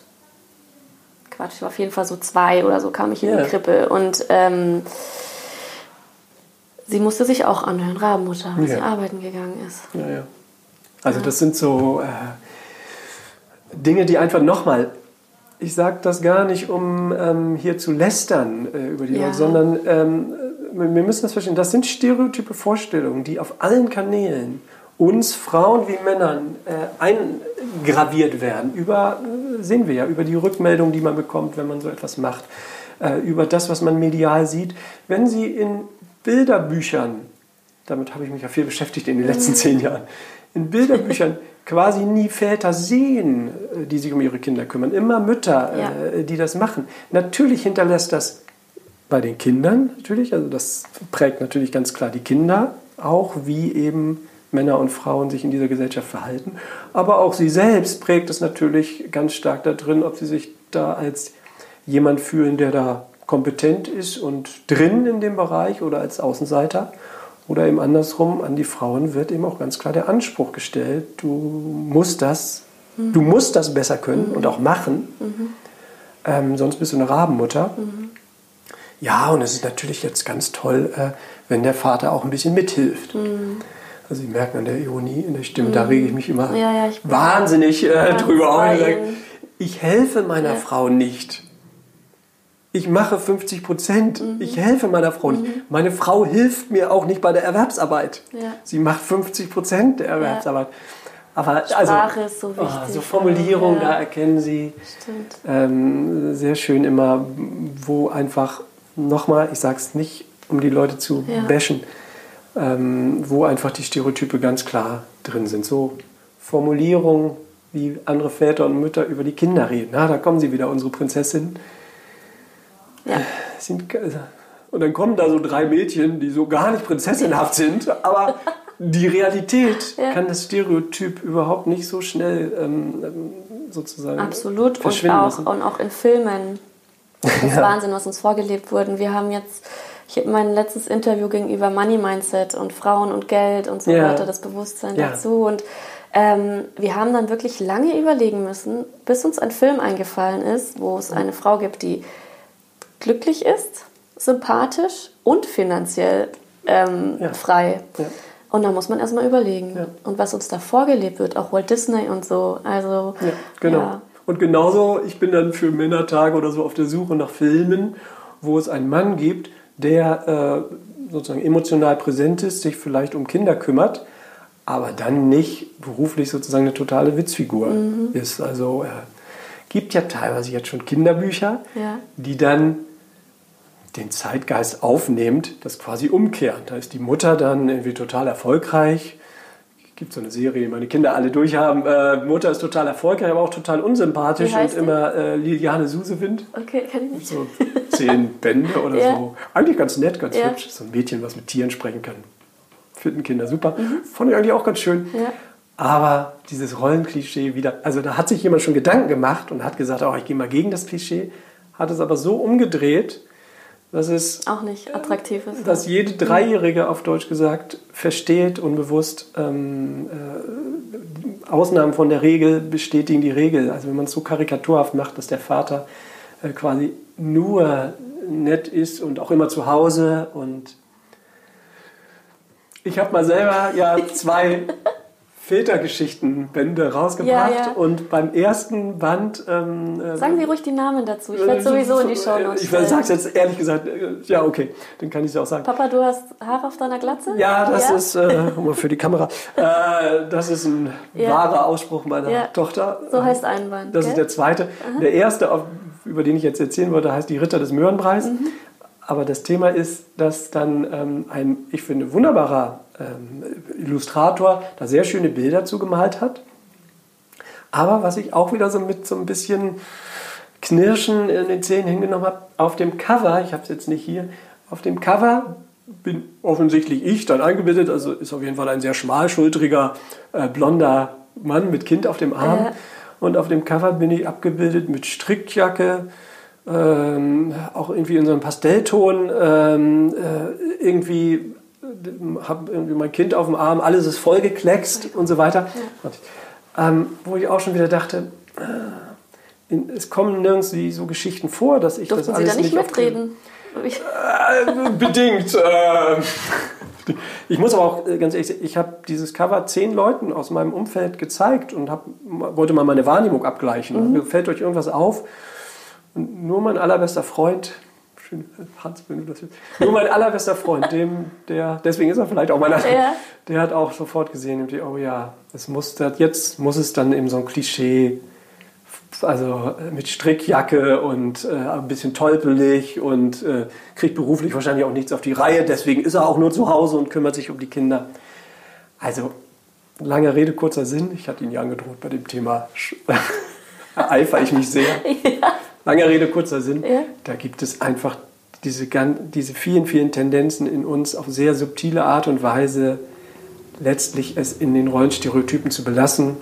Quatsch, ich war auf jeden Fall so zwei oder so kam ich in Ja. die Krippe und ähm, sie musste sich auch anhören, Rabenmutter, als Ja. sie arbeiten gegangen ist. Ja, ja. Also das sind so äh, Dinge, die einfach nochmal, ich sage das gar nicht, um ähm, hier zu lästern äh, über die Ja. Leute, sondern ähm, wir müssen das verstehen, das sind stereotype Vorstellungen, die auf allen Kanälen uns Frauen wie Männern äh, eingraviert werden. Über, äh, sehen wir ja, über die Rückmeldung, die man bekommt, wenn man so etwas macht, äh, über das, was man medial sieht. Wenn Sie in Bilderbüchern damit habe ich mich ja viel beschäftigt in den letzten zehn Jahren, in Bilderbüchern quasi nie Väter sehen, äh, die sich um ihre Kinder kümmern. Immer Mütter, Ja. äh, die das machen. Natürlich hinterlässt das bei den Kindern natürlich, also das prägt natürlich ganz klar die Kinder auch, wie eben Männer und Frauen sich in dieser Gesellschaft verhalten. Aber auch sie selbst prägt es natürlich ganz stark da drin, ob sie sich da als jemand fühlen, der da kompetent ist und drin in dem Bereich oder als Außenseiter. Oder eben andersrum, an die Frauen wird eben auch ganz klar der Anspruch gestellt, du musst das, du musst das besser können und auch machen, ähm, sonst bist du eine Rabenmutter. Ja, und es ist natürlich jetzt ganz toll, äh, wenn der Vater auch ein bisschen mithilft. Also Sie merken an der Ironie in der Stimme, da rege ich mich immer Ja, ja, ich wahnsinnig äh, drüber auf. ich helfe meiner Ja. Frau nicht. Ich mache 50 Prozent. Mhm. Ich helfe meiner Frau nicht. Meine Frau hilft mir auch nicht bei der Erwerbsarbeit. Ja. Sie macht 50 Prozent der Erwerbsarbeit. Aber also, Sprache ist so oh, wichtig. so Formulierung, Ja. da erkennen Sie ähm, sehr schön immer, wo einfach nochmal, ich sage es nicht, um die Leute zu Ja. bashen, ähm, wo einfach die Stereotype ganz klar drin sind. So Formulierungen, wie andere Väter und Mütter über die Kinder reden. Na, da kommen sie wieder, unsere Prinzessin. Ja. Sind, und dann kommen da so drei Mädchen, die so gar nicht prinzessinhaft sind, aber die Realität Ja. kann das Stereotyp überhaupt nicht so schnell ähm, sozusagen Absolut. Und verschwinden auch, lassen. und auch in Filmen. Das ist Ja. Wahnsinn, was uns vorgelebt wurde. Wir haben jetzt, ich habe mein letztes Interview gegenüber Money Mindset und Frauen und Geld und so Ja. weiter, das Bewusstsein dazu. Und ähm, wir haben dann wirklich lange überlegen müssen, bis uns ein Film eingefallen ist, wo es eine Frau gibt, die glücklich ist, sympathisch und finanziell ähm, Ja. frei. Ja. Und da muss man erstmal überlegen. Ja. Und was uns da vorgelebt wird, auch Walt Disney und so. Also, Ja, genau. Und genauso, ich bin dann für Männertage oder so auf der Suche nach Filmen, wo es einen Mann gibt, der äh, sozusagen emotional präsent ist, sich vielleicht um Kinder kümmert, aber dann nicht beruflich sozusagen eine totale Witzfigur Mhm. ist. Also äh, gibt ja teilweise jetzt schon Kinderbücher, Ja. die dann den Zeitgeist aufnehmend, das quasi umkehren. Da ist die Mutter dann irgendwie total erfolgreich. gibt so eine Serie, die meine Kinder alle durchhaben. Äh, Mutter ist total erfolgreich, aber auch total unsympathisch und immer äh, Liliane Susewind. Okay, kenn ich nicht. So zehn Bände oder Ja. so. Eigentlich ganz nett, ganz Ja. hübsch. So ein Mädchen, was mit Tieren sprechen kann. Finden Kinder super. Fand ich eigentlich auch ganz schön. Mhm. Ja. Aber dieses Rollenklischee wieder, also da hat sich jemand schon Gedanken gemacht und hat gesagt, oh, ich gehe mal gegen das Klischee, hat es aber so umgedreht, dass es Auch nicht attraktiv ist. dass jede Dreijährige auf Deutsch gesagt versteht unbewusst ähm, äh, Ausnahmen von der Regel bestätigen die Regel. Also wenn man es so karikaturhaft macht, dass der Vater äh, quasi nur nett ist und auch immer zu Hause und ich habe mal selber ja zwei Vätergeschichten-Bände rausgebracht Ja, ja. und beim ersten Band ähm, äh, Sagen Sie ruhig die Namen dazu. Ich werde sowieso in die Show Notes Ich sage es jetzt ehrlich gesagt, äh, ja, okay, dann kann ich es ja auch sagen. Papa, du hast Haare auf deiner Glatze? Ja, das ist, äh, mal für die Kamera, äh, das ist ein Ja. wahrer Ausspruch meiner Ja. Tochter. So heißt ein Band. Das ist gell? der zweite. Der erste, über den ich jetzt erzählen wollte, heißt Die Ritter des Möhrenpreis. Mhm. Aber das Thema ist, dass dann ähm, ein, ich finde, wunderbarer ähm, Illustrator da sehr schöne Bilder zugemalt hat. Aber was ich auch wieder so mit so ein bisschen Knirschen in den Zähnen hingenommen habe, auf dem Cover, ich habe es jetzt nicht hier, auf dem Cover bin offensichtlich ich dann eingebildet, also ist auf jeden Fall ein sehr schmalschultriger, äh, blonder Mann mit Kind auf dem Arm. Ja. Und auf dem Cover bin ich abgebildet mit Strickjacke ähm, auch irgendwie in so einem Pastellton, ähm, äh, irgendwie äh, habe irgendwie mein Kind auf dem Arm, alles ist vollgekleckst und so weiter. Ja. Ähm, wo ich auch schon wieder dachte, äh, in, es kommen nirgends so Geschichten vor, dass ich Durften das alles Sie da nicht, nicht mitreden? Äh, bedingt. Äh, ich muss aber auch äh, ganz ehrlich sagen, ich habe dieses Cover zehn Leuten aus meinem Umfeld gezeigt und hab, wollte mal meine Wahrnehmung abgleichen. Mhm. Fällt euch irgendwas auf? Und nur mein allerbester Freund, schön, Hans, wenn du das willst, nur mein allerbester Freund, dem, der, deswegen ist er vielleicht auch meiner, ja. der hat auch sofort gesehen, oh ja, es muss, jetzt muss es dann eben so ein Klischee, also mit Strickjacke und äh, ein bisschen tolpelig und äh, kriegt beruflich wahrscheinlich auch nichts auf die Reihe, deswegen ist er auch nur zu Hause und kümmert sich um die Kinder. Also, lange Rede, kurzer Sinn, ich hatte ihn ja angedroht bei dem Thema, eifere ich mich sehr. Ja. Lange Rede, kurzer Sinn. Ja. Da gibt es einfach diese, diese vielen, vielen Tendenzen in uns auf sehr subtile Art und Weise letztlich es in den Rollenstereotypen zu belassen.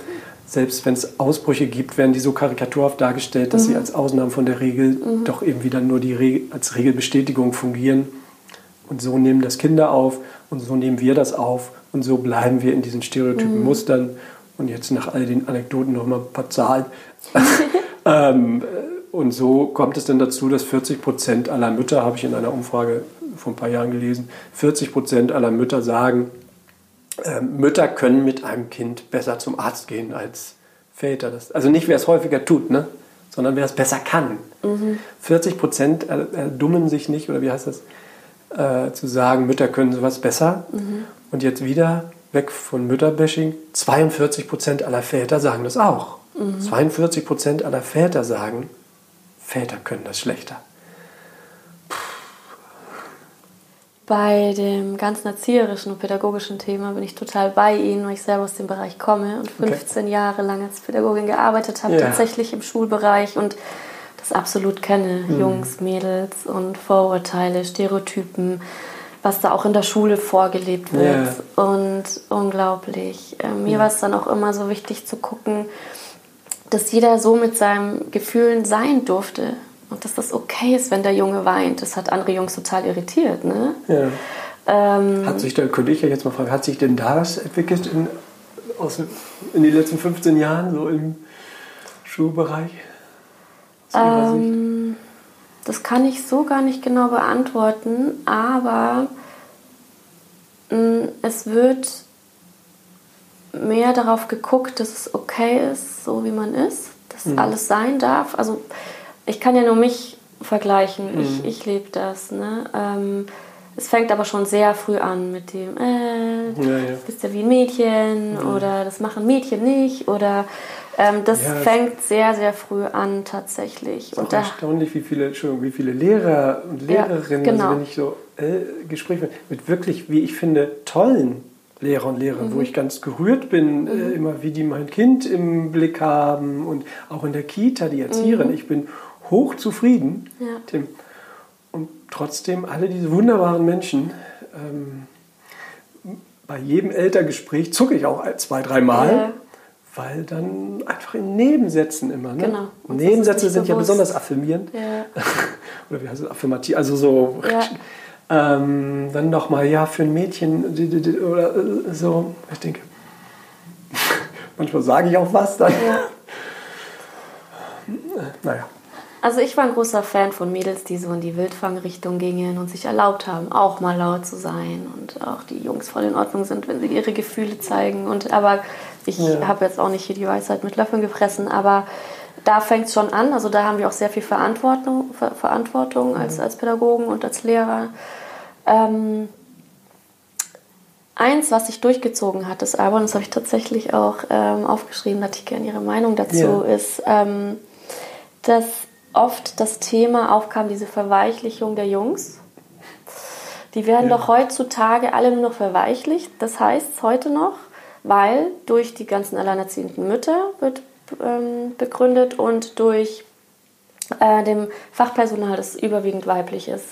Selbst wenn es Ausbrüche gibt, werden die so karikaturhaft dargestellt, dass mhm. sie als Ausnahmen von der Regel mhm. doch eben wieder nur die Re als Regelbestätigung fungieren. Und so nehmen das Kinder auf und so nehmen wir das auf und so bleiben wir in diesen stereotypen mhm. Mustern. Und jetzt nach all den Anekdoten noch mal ein paar Zahlen. ähm, und so kommt es dann dazu, dass 40 Prozent aller Mütter, habe ich in einer Umfrage vor ein paar Jahren gelesen, 40 Prozent aller Mütter sagen, äh, Mütter können mit einem Kind besser zum Arzt gehen als Väter. Das, also nicht, wer es häufiger tut, ne? sondern wer es besser kann. Mhm. 40 Prozent erdummen sich nicht, oder wie heißt das, äh, zu sagen, Mütter können sowas besser. Mhm. Und jetzt wieder weg von Mütterbashing, 42 Prozent aller Väter sagen das auch. Mhm. 42 Prozent aller Väter sagen, Väter können das schlechter. Bei dem ganzen erzieherischen und pädagogischen Thema bin ich total bei Ihnen, weil ich selber aus dem Bereich komme und 15 okay. Jahre lang als Pädagogin gearbeitet habe, ja. tatsächlich im Schulbereich und das absolut kenne. Mhm. Jungs, Mädels und Vorurteile, Stereotypen, was da auch in der Schule vorgelebt wird. Ja. Und unglaublich. Äh, mir ja. war es dann auch immer so wichtig zu gucken, dass jeder so mit seinen Gefühlen sein durfte und dass das okay ist, wenn der Junge weint. Das hat andere Jungs total irritiert. Ne? Ja. Ähm, hat sich da, könnte ich ja jetzt mal fragen, hat sich denn da was entwickelt in, aus, in den letzten 15 Jahren, so im Schulbereich? Ähm, das kann ich so gar nicht genau beantworten, aber mh, mm, es wird mehr darauf geguckt, dass es okay ist, so wie man ist, dass mhm. alles sein darf. Also ich kann ja nur mich vergleichen, mhm. ich, ich lebe das. Ne? Ähm, es fängt aber schon sehr früh an mit dem, äh, ja, ja. bist ja wie ein Mädchen mhm. oder das machen Mädchen nicht oder ähm, das ja, fängt sehr, sehr früh an tatsächlich. Es ist und auch erstaunlich, wie viele, wie viele Lehrer und Lehrerinnen, genau. also wenn ich so äh, Gespräche mit wirklich, wie ich finde, tollen Lehrer und Lehrerinnen, mhm. wo ich ganz gerührt bin, äh, mhm. äh, immer wie die mein Kind im Blick haben und auch in der Kita, die Erzieherin. Mhm. Ich bin hochzufrieden. Ja. Tim. Und trotzdem alle diese wunderbaren Menschen, ähm, bei jedem Elterngespräch zucke ich auch zwei, dreimal. Ja. Weil dann einfach in Nebensätzen immer. Ne? Genau. Nebensätze sind bewusst. ja besonders affirmierend. Ja. Oder wie heißt es? Affirmativ. Also so ja. Ähm, dann nochmal, ja, für ein Mädchen oder äh, so. Ich denke, manchmal sage ich auch was dann. Ja. naja. Also ich war ein großer Fan von Mädels, die so in die Wildfangrichtung gingen und sich erlaubt haben, auch mal laut zu sein und auch die Jungs voll in Ordnung sind, wenn sie ihre Gefühle zeigen. Und aber ich ja. habe jetzt auch nicht hier die Weisheit mit Löffeln gefressen, aber da fängt es schon an. Also da haben wir auch sehr viel Verantwortung, Verantwortung als, als Pädagogen und als Lehrer. Ähm, eins, was sich durchgezogen hat, das aber, und das habe ich tatsächlich auch ähm, aufgeschrieben, da hätte ich gerne Ihre Meinung dazu, yeah. ist, ähm, dass oft das Thema aufkam, diese Verweichlichung der Jungs. Die werden ja. doch heutzutage alle nur noch verweichlicht. Das heißt heute noch, weil durch die ganzen alleinerziehenden Mütter wird ähm, begründet und durch äh, dem Fachpersonal, das überwiegend weiblich ist.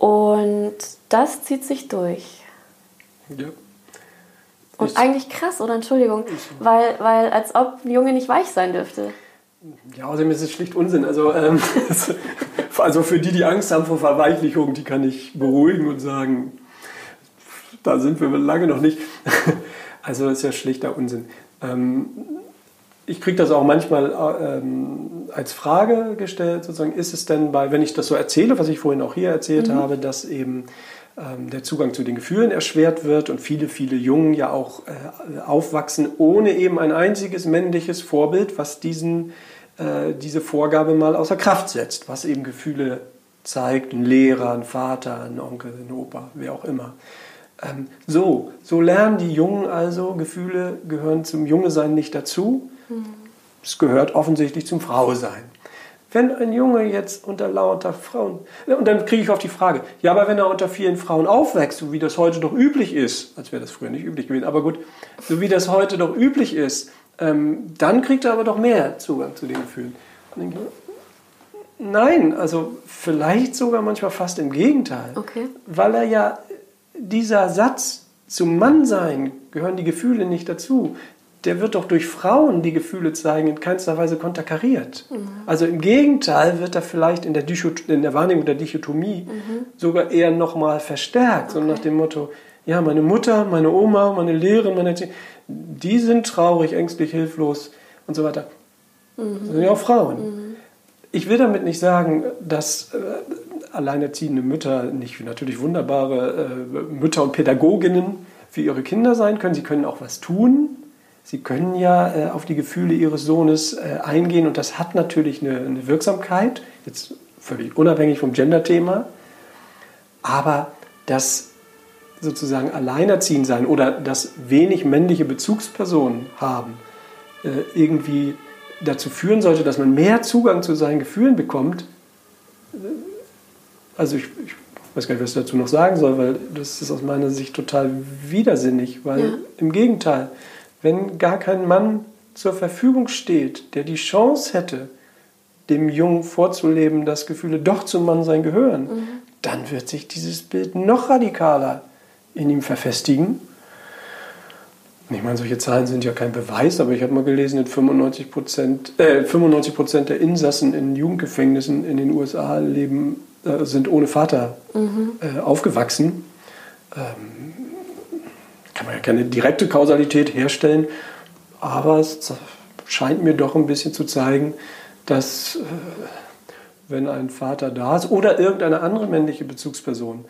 Und das zieht sich durch. Ja. Und ist eigentlich krass, oder Entschuldigung, weil, weil als ob ein Junge nicht weich sein dürfte. Ja, außerdem ist es schlicht Unsinn. Also, ähm, also für die, die Angst haben vor Verweichlichung, die kann ich beruhigen und sagen, da sind wir lange noch nicht. Also ist ja schlichter Unsinn. Ähm, ich kriege das auch manchmal ähm, als Frage gestellt, sozusagen, ist es denn bei, wenn ich das so erzähle, was ich vorhin auch hier erzählt mhm. habe, dass eben ähm, der Zugang zu den Gefühlen erschwert wird und viele, viele Jungen ja auch äh, aufwachsen ohne eben ein einziges männliches Vorbild, was diesen, äh, diese Vorgabe mal außer Kraft setzt, was eben Gefühle zeigt, ein Lehrer, ein Vater, ein Onkel, ein Opa, wer auch immer. Ähm, so, so lernen die Jungen also, Gefühle gehören zum Junge-Sein nicht dazu. Es gehört offensichtlich zum Frausein. Wenn ein Junge jetzt unter lauter Frauen, und dann kriege ich auf die Frage, ja, aber wenn er unter vielen Frauen aufwächst, so wie das heute doch üblich ist, als wäre das früher nicht üblich gewesen, aber gut, so wie das heute doch üblich ist, ähm, dann kriegt er aber doch mehr Zugang zu den Gefühlen. Nein, also vielleicht sogar manchmal fast im Gegenteil, okay. weil er ja dieser Satz zum Mannsein gehören die Gefühle nicht dazu, der wird doch durch Frauen, die Gefühle zeigen, in keinster Weise konterkariert. Mhm. Also im Gegenteil wird er vielleicht in der, in der Wahrnehmung der Dichotomie mhm. sogar eher nochmal verstärkt, okay. so nach dem Motto, ja, meine Mutter, meine Oma, meine Lehrerin, meine Erziehung, die sind traurig, ängstlich, hilflos und so weiter. Mhm. Das sind ja auch Frauen. Mhm. Ich will damit nicht sagen, dass äh, alleinerziehende Mütter nicht natürlich wunderbare äh, Mütter und Pädagoginnen für ihre Kinder sein können. Sie können auch was tun. Sie können ja äh, auf die Gefühle ihres Sohnes äh, eingehen und das hat natürlich eine, eine Wirksamkeit, jetzt völlig unabhängig vom Gender-Thema. Aber das sozusagen alleinerziehend sein oder das wenig männliche Bezugspersonen haben, äh, irgendwie dazu führen sollte, dass man mehr Zugang zu seinen Gefühlen bekommt, also ich, ich weiß gar nicht, was ich dazu noch sagen soll, weil das ist aus meiner Sicht total widersinnig, weil ja. im Gegenteil, wenn gar kein Mann zur Verfügung steht, der die Chance hätte, dem Jungen vorzuleben, dass Gefühle doch zum Mannsein gehören, mhm. dann wird sich dieses Bild noch radikaler in ihm verfestigen. Ich meine, solche Zahlen sind ja kein Beweis, aber ich habe mal gelesen, 95 Prozent, äh, 95 Prozent der Insassen in Jugendgefängnissen in den USA leben äh, sind ohne Vater mhm. äh, aufgewachsen. Ähm, kann man ja keine direkte Kausalität herstellen, aber es scheint mir doch ein bisschen zu zeigen, dass äh, wenn ein Vater da ist oder irgendeine andere männliche Bezugsperson,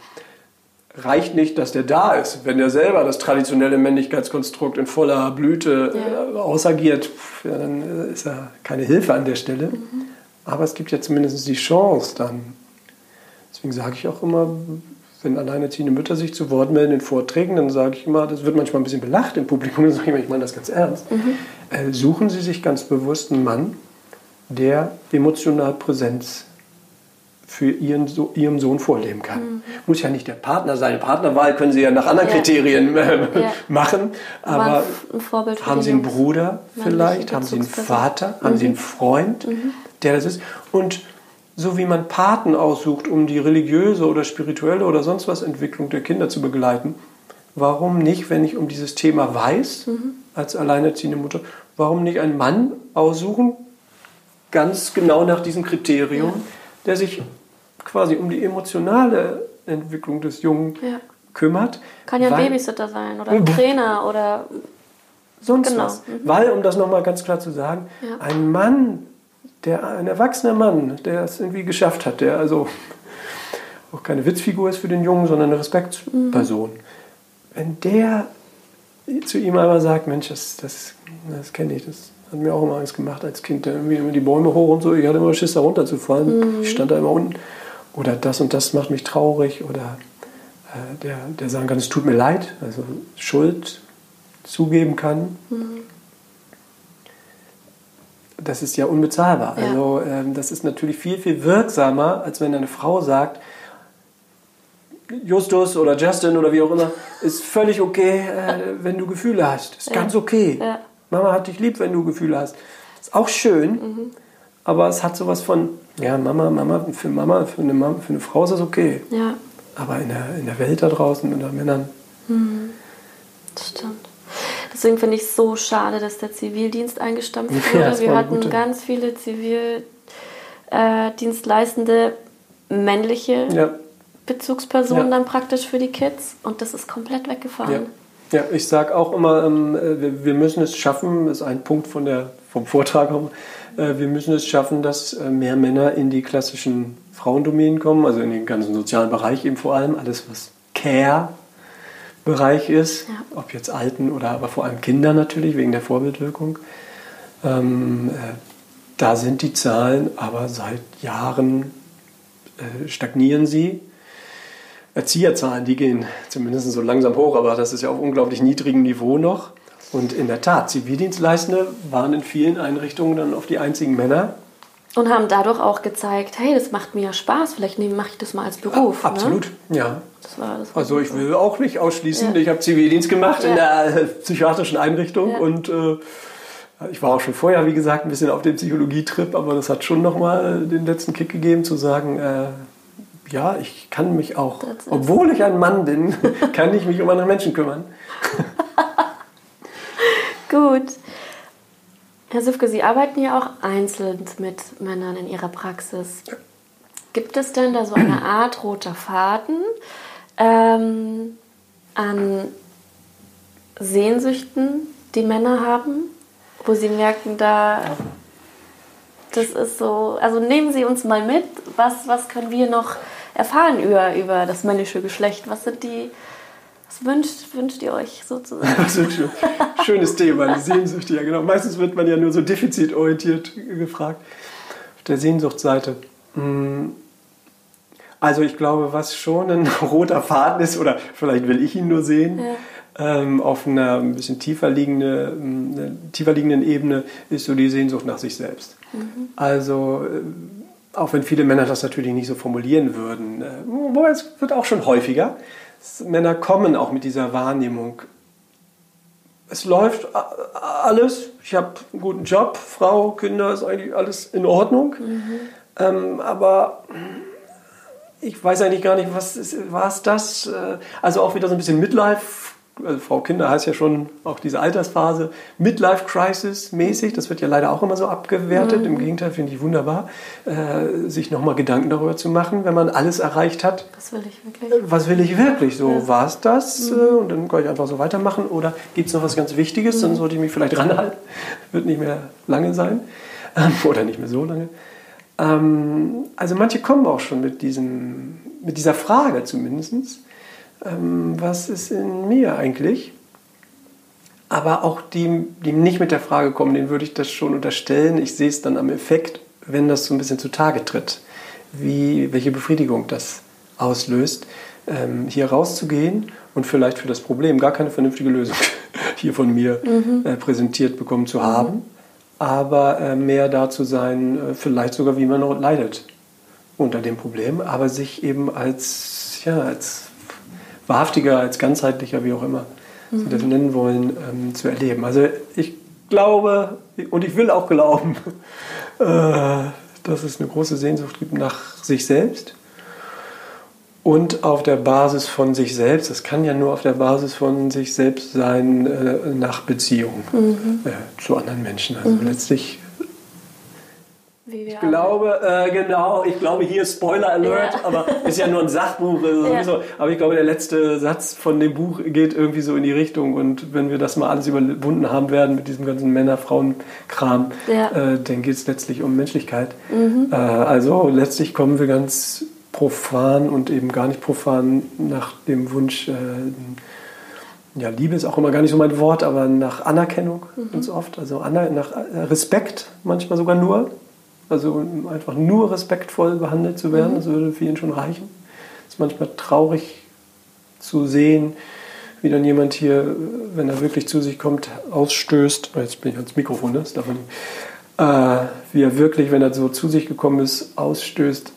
reicht nicht, dass der da ist. Wenn der selber das traditionelle Männlichkeitskonstrukt in voller Blüte ja. Äh, ausagiert, dann ist er keine Hilfe an der Stelle. Mhm. Aber es gibt ja zumindest die Chance, dann Deswegen sage ich auch immer, wenn alleinerziehende Mütter sich zu Wort melden in Vorträgen, dann sage ich immer, das wird manchmal ein bisschen belacht im Publikum, dann sage ich immer, ich meine das ganz ernst. Mhm. Äh, suchen Sie sich ganz bewusst einen Mann, der emotional Präsenz für ihren, so, ihrem Sohn vorleben kann. Mhm. Muss ja nicht der Partner sein. Partnerwahl können Sie ja nach anderen ja. Kriterien äh, ja. machen. Aber haben Sie einen Bruder vielleicht? Haben Sie einen Vater? Mhm. Haben Sie einen Freund, mhm. der das ist? Und so wie man Paten aussucht, um die religiöse oder spirituelle oder sonst was Entwicklung der Kinder zu begleiten, warum nicht, wenn ich um dieses Thema weiß, mhm. als alleinerziehende Mutter, warum nicht einen Mann aussuchen, ganz genau nach diesem Kriterium, ja. der sich quasi um die emotionale Entwicklung des Jungen ja. kümmert. Kann ja ein Babysitter sein oder ein Trainer oder sonst genau. was. Mhm. Weil, um das nochmal ganz klar zu sagen, ja. ein Mann der ein erwachsener Mann, der es irgendwie geschafft hat, der also auch keine Witzfigur ist für den Jungen, sondern eine Respektsperson, mhm. wenn der zu ihm einmal sagt, Mensch, das, das, das kenne ich, das hat mir auch immer Angst gemacht als Kind, da irgendwie immer die Bäume hoch und so, ich hatte immer Schiss da runterzufallen, mhm. ich stand da immer unten, oder das und das macht mich traurig, oder äh, der, der sagen kann, es tut mir leid, also Schuld zugeben kann. Mhm das ist ja unbezahlbar. Ja. Also ähm, das ist natürlich viel, viel wirksamer, als wenn eine Frau sagt, Justus oder Justin oder wie auch immer, ist völlig okay, äh, wenn du Gefühle hast. Ist ja. ganz okay. Ja. Mama hat dich lieb, wenn du Gefühle hast. Ist auch schön, mhm. aber es hat sowas von, ja, Mama, Mama, für Mama, für eine, Mama, für eine Frau ist das okay. Ja. Aber in der, in der Welt da draußen unter Männern. Mhm. Das stimmt. Deswegen finde ich es so schade, dass der Zivildienst eingestampft wurde. Ja, Wir hatten gute- ganz viele Zivildienstleistende männliche Ja, Bezugspersonen Ja. dann praktisch für die Kids und das ist komplett weggefallen. ja. ich sage auch immer, ähm, äh, wir, müssen es schaffen, das ist ein Punkt von der, vom Vortrag, äh, wir müssen es schaffen, dass äh, mehr Männer in die klassischen Frauendomänen kommen, also in den ganzen sozialen Bereich eben vor allem, alles was Care-Bereich ist, Ja. ob jetzt Alten oder aber vor allem Kinder natürlich, wegen der Vorbildwirkung. Ähm, äh, da sind die Zahlen aber seit Jahren äh, stagnieren sie. Erzieherzahlen, die gehen zumindest so langsam hoch, aber das ist ja auf unglaublich niedrigem Niveau noch. Und in der Tat, Zivildienstleistende waren in vielen Einrichtungen dann oft die einzigen Männer. Und haben dadurch auch gezeigt, hey, das macht mir ja Spaß, vielleicht mache ich das mal als Beruf. Absolut, Ne? ja. Das war, das war Also ich will auch nicht ausschließen. Ja. Ich habe Zivildienst gemacht in Ja. der äh, psychiatrischen Einrichtung Ja. und äh, ich war auch schon vorher, wie gesagt, ein bisschen auf dem Psychologietrip, aber das hat schon nochmal den letzten Kick gegeben, zu sagen, äh, ja, ich kann mich auch, obwohl ich ein Mann bin, kann ich mich um andere Menschen kümmern. Gut. Herr Süfke, Sie arbeiten ja auch einzeln mit Männern in Ihrer Praxis. Gibt es denn da so eine Art roter Faden ähm, an Sehnsüchten, die Männer haben, wo Sie merken, da das ist so, also nehmen Sie uns mal mit, was, was können wir noch erfahren über, über das männliche Geschlecht? Was sind die, was wünscht, wünscht ihr euch sozusagen? Schön- schönes Thema, die Sehnsüchte. Ja, genau. Meistens wird man ja nur so defizitorientiert gefragt. Auf der Sehnsuchtsseite. Mm, Also ich glaube, was schon ein roter Faden ist, oder vielleicht will ich ihn nur sehen, ähm, auf einer ein bisschen tiefer, liegende, ähm, einer tiefer liegenden Ebene, ist so die Sehnsucht nach sich selbst. Also äh, auch wenn viele Männer das natürlich nicht so formulieren würden, äh, wobei es wird auch schon häufiger. Männer kommen auch mit dieser Wahrnehmung. Es läuft alles. Ich habe einen guten Job, Frau, Kinder, ist eigentlich alles in Ordnung. Ähm, aber ich weiß eigentlich gar nicht, was ist, war es das? Äh, Also auch wieder so ein bisschen Midlife. Also Frau Kinder heißt ja schon auch diese Altersphase, Midlife Crisis mäßig. Das wird ja leider auch immer so abgewertet. Im Gegenteil finde ich wunderbar, äh, sich nochmal Gedanken darüber zu machen, wenn man alles erreicht hat. Was will ich wirklich? Was will ich wirklich? So war es das? äh, Und dann kann ich einfach so weitermachen. Oder gibt es noch was ganz Wichtiges? Dann sollte ich mich vielleicht ranhalten. Wird nicht mehr lange sein. Ähm, Oder nicht mehr so lange. Ähm, Also manche kommen auch schon mit, diesem, mit dieser Frage zumindest. Ähm, Was ist in mir eigentlich? Aber auch die, die nicht mit der Frage kommen, denen würde ich das schon unterstellen. Ich sehe es dann am Effekt, wenn das so ein bisschen zutage tritt, wie, welche Befriedigung das auslöst, ähm, hier rauszugehen und vielleicht für das Problem gar keine vernünftige Lösung hier von mir äh, präsentiert bekommen zu haben, aber äh, mehr da zu sein, äh, vielleicht sogar wie man noch leidet unter dem Problem, aber sich eben als, ja, als wahrhaftiger, als ganzheitlicher, wie auch immer Sie das nennen wollen, ähm, zu erleben. Also ich glaube und ich will auch glauben, äh, dass es eine große Sehnsucht gibt nach sich selbst und auf der Basis von sich selbst. Das kann ja nur auf der Basis von sich selbst sein äh, nach Beziehung äh, zu anderen Menschen. Also letztlich Wie wir ich glaube, äh, genau, ich glaube hier Spoiler Alert, Ja. aber ist ja nur ein Sachbuch. Also Ja. Aber ich glaube, der letzte Satz von dem Buch geht irgendwie so in die Richtung. Und wenn wir das mal alles überwunden haben werden mit diesem ganzen Männer-Frauen-Kram, Ja. äh, dann geht es letztlich um Menschlichkeit. Äh, also letztlich kommen wir ganz profan und eben gar nicht profan nach dem Wunsch, äh, ja, Liebe ist auch immer gar nicht so mein Wort, aber nach Anerkennung ganz oft, also nach Respekt manchmal sogar nur. Also einfach nur respektvoll behandelt zu werden, das würde vielen schon reichen. Es ist manchmal traurig zu sehen, wie dann jemand hier, wenn er wirklich zu sich kommt, ausstößt. Jetzt bin ich ans Mikrofon, ne? das darf man nicht. Äh, wie er wirklich, wenn er so zu sich gekommen ist, ausstößt.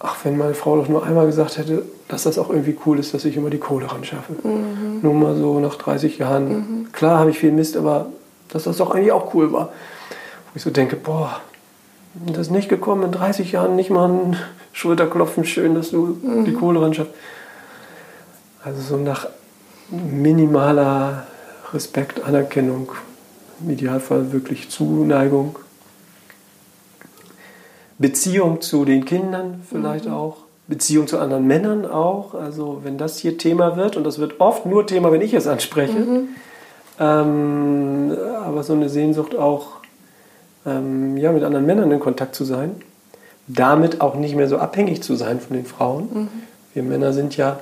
Ach, wenn meine Frau doch nur einmal gesagt hätte, dass das auch irgendwie cool ist, dass ich immer die Kohle ran schaffe. Nur mal so nach 30 Jahren. Klar habe ich viel Mist, aber dass das doch eigentlich auch cool war. Ich so denke, boah, das nicht gekommen in 30 Jahren, nicht mal ein Schulterklopfen, schön, dass du die Kohle ran schaffst. Also so nach minimaler Respekt, Anerkennung, im Idealfall wirklich Zuneigung. Beziehung zu den Kindern vielleicht mhm. auch. Beziehung zu anderen Männern auch. Also wenn das hier Thema wird, und das wird oft nur Thema, wenn ich es anspreche, mhm. ähm, aber so eine Sehnsucht auch, ähm, ja, mit anderen Männern in Kontakt zu sein, damit auch nicht mehr so abhängig zu sein von den Frauen. Mhm. Wir Männer sind ja,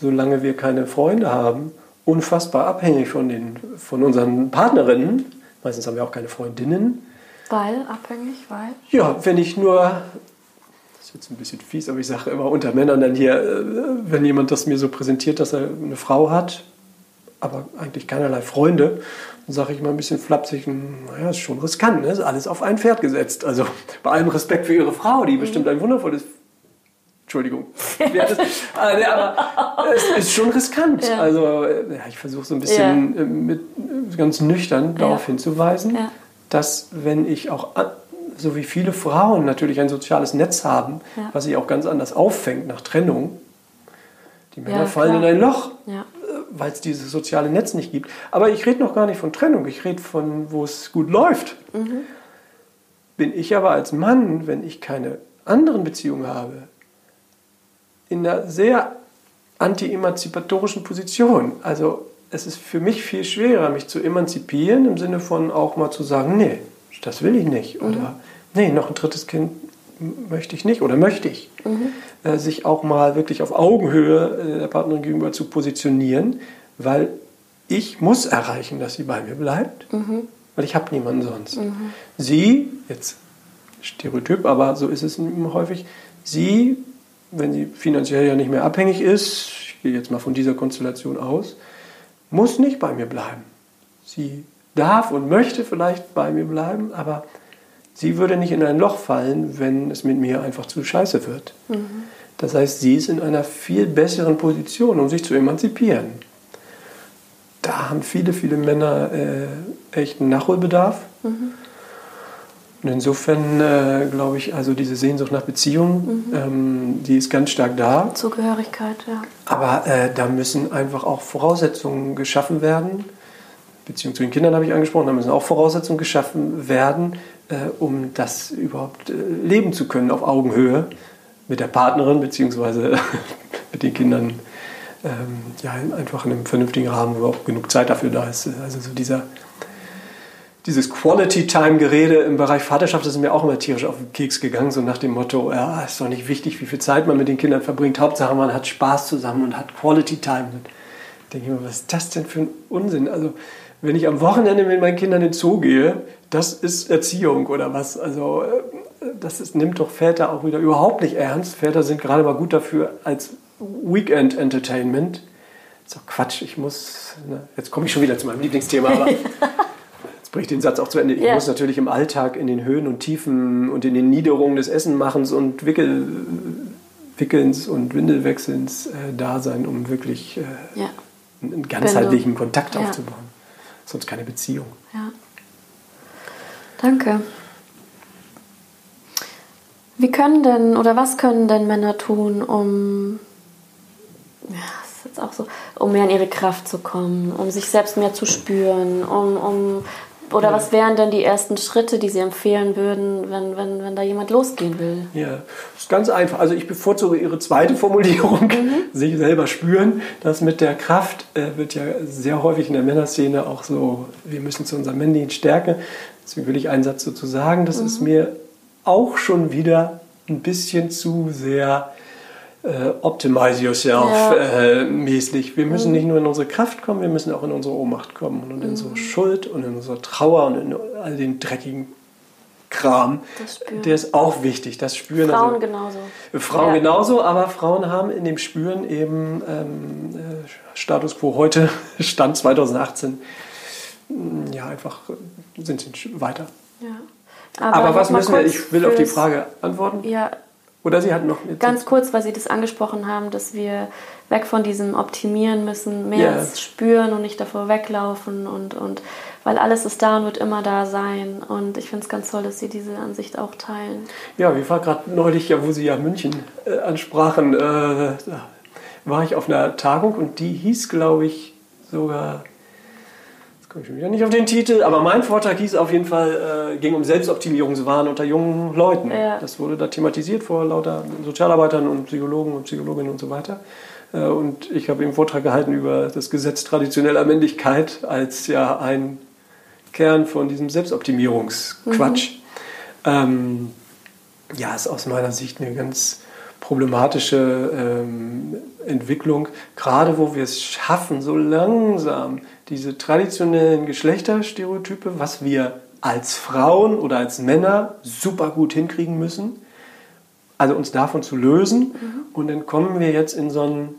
solange wir keine Freunde haben, unfassbar abhängig von, den, von unseren Partnerinnen. Meistens haben wir auch keine Freundinnen. Weil, abhängig, weil? Ja, wenn ich nur, das ist jetzt ein bisschen fies, aber ich sage immer unter Männern dann hier, äh, wenn jemand das mir so präsentiert, dass er eine Frau hat, aber eigentlich keinerlei Freunde, sage ich immer ein bisschen flapsig, naja, ist schon riskant, ne? ist alles auf ein Pferd gesetzt. Also bei allem Respekt für Ihre Frau, die bestimmt ein wundervolles Entschuldigung. Äh, aber es ist schon riskant. Ja. Also ja, ich versuche so ein bisschen ja. Äh, mit, ganz nüchtern darauf hinzuweisen, dass wenn ich auch, so wie viele Frauen natürlich ein soziales Netz haben, was sich auch ganz anders auffängt nach Trennung, die Männer fallen in ein Loch, äh, weil es dieses soziale Netz nicht gibt. Aber ich rede noch gar nicht von Trennung, ich rede von, wo es gut läuft. Mhm. Bin ich aber als Mann, wenn ich keine anderen Beziehungen habe, in einer sehr anti-emanzipatorischen Position. Also es ist für mich viel schwerer, mich zu emanzipieren, im Sinne von auch mal zu sagen, nee, das will ich nicht. Oder mhm. nee, noch ein drittes Kind möchte ich nicht oder möchte ich. Mhm. Äh, sich auch mal wirklich auf Augenhöhe äh, der Partnerin gegenüber zu positionieren, weil ich muss erreichen, dass sie bei mir bleibt, mhm. weil ich habe niemanden sonst. Mhm. Sie, jetzt Stereotyp, aber so ist es häufig, sie wenn sie finanziell ja nicht mehr abhängig ist, ich gehe jetzt mal von dieser Konstellation aus, muss nicht bei mir bleiben. Sie darf und möchte vielleicht bei mir bleiben, aber sie würde nicht in ein Loch fallen, wenn es mit mir einfach zu scheiße wird. Mhm. Das heißt, sie ist in einer viel besseren Position, um sich zu emanzipieren. Da haben viele, viele Männer äh, echt einen Nachholbedarf. Mhm. Und insofern äh, glaube ich, also diese Sehnsucht nach Beziehung, mhm. ähm, die ist ganz stark da. Zugehörigkeit, ja. Aber äh, da müssen einfach auch Voraussetzungen geschaffen werden. Beziehung zu den Kindern habe ich angesprochen, da müssen auch Voraussetzungen geschaffen werden, um das überhaupt äh, leben zu können auf Augenhöhe mit der Partnerin beziehungsweise mit den Kindern. Ähm, ja, einfach in einem vernünftigen Rahmen, wo auch genug Zeit dafür da ist. Also so dieser dieses Quality-Time-Gerede im Bereich Vaterschaft ist mir auch immer tierisch auf den Keks gegangen, so nach dem Motto, ja, ist doch nicht wichtig, wie viel Zeit man mit den Kindern verbringt, Hauptsache man hat Spaß zusammen und hat Quality-Time. Denke ich mir, was ist das denn für ein Unsinn? Also, wenn ich am Wochenende mit meinen Kindern in den Zoo gehe, das ist Erziehung oder was? Also, äh, das ist, nimmt doch Väter auch wieder überhaupt nicht ernst. Väter sind gerade mal gut dafür als Weekend-Entertainment. Das ist doch Quatsch, ich muss, ne, jetzt komme ich schon wieder zu meinem Lieblingsthema, aber bringe den Satz auch zu Ende. Ich ja. muss natürlich im Alltag in den Höhen und Tiefen und in den Niederungen des Essenmachens und Wickel, Wickelns und Windelwechselns äh, da sein, um wirklich äh, ja. einen ganzheitlichen Kontakt ja. aufzubauen. Sonst keine Beziehung. Ja. Danke. Wie können denn oder was können denn Männer tun, um ja, ist jetzt auch so, um mehr in ihre Kraft zu kommen, um sich selbst mehr zu spüren, um, um oder ja. was wären denn die ersten Schritte, die Sie empfehlen würden, wenn, wenn, wenn da jemand losgehen will? Ja, das ist ganz einfach. Also ich bevorzuge Ihre zweite Formulierung, mhm. sich selber spüren. Das mit der Kraft äh, wird ja sehr häufig in der Männerszene auch so, wir müssen zu unserer männlichen Stärke. Deswegen will ich einen Satz dazu sagen. Das mhm. ist mir auch schon wieder ein bisschen zu sehr äh, Optimize Yourself ja. äh, mäßig. Wir müssen mhm. nicht nur in unsere Kraft kommen, wir müssen auch in unsere Ohnmacht kommen und in unsere mhm. Schuld und in unsere Trauer und in all den dreckigen Kram. Der ist auch wichtig, das Spüren. Frauen also, genauso. Frauen ja. genauso, aber Frauen haben in dem Spüren eben ähm, äh, Status quo heute, Stand 2018, mm, ja, einfach sind sie weiter. Ja. Aber, aber was müssen wir, ich will auf die Frage antworten. Ja, oder Sie hatten noch Ganz kurz, weil Sie das angesprochen haben, dass wir weg von diesem Optimieren müssen, mehr yeah. spüren und nicht davor weglaufen und, und weil alles ist da und wird immer da sein. Und ich finde es ganz toll, dass Sie diese Ansicht auch teilen. Ja, wir waren gerade neulich, ja, wo Sie ja München äh, ansprachen, äh, war ich auf einer Tagung und die hieß, glaube ich, sogar, komme ich schon wieder nicht auf den Titel, aber mein Vortrag hieß auf jeden Fall, äh, ging um Selbstoptimierungswahn unter jungen Leuten. Ja. Das wurde da thematisiert vor lauter Sozialarbeitern und Psychologen und Psychologinnen und so weiter. Äh, und ich habe eben Vortrag gehalten über das Gesetz traditioneller Männlichkeit als ja ein Kern von diesem Selbstoptimierungsquatsch. Ähm, ja, ist aus meiner Sicht eine ganz problematische ähm, Entwicklung, gerade wo wir es schaffen, so langsam diese traditionellen Geschlechterstereotype, was wir als Frauen oder als Männer super gut hinkriegen müssen, also uns davon zu lösen. Und dann kommen wir jetzt in so einen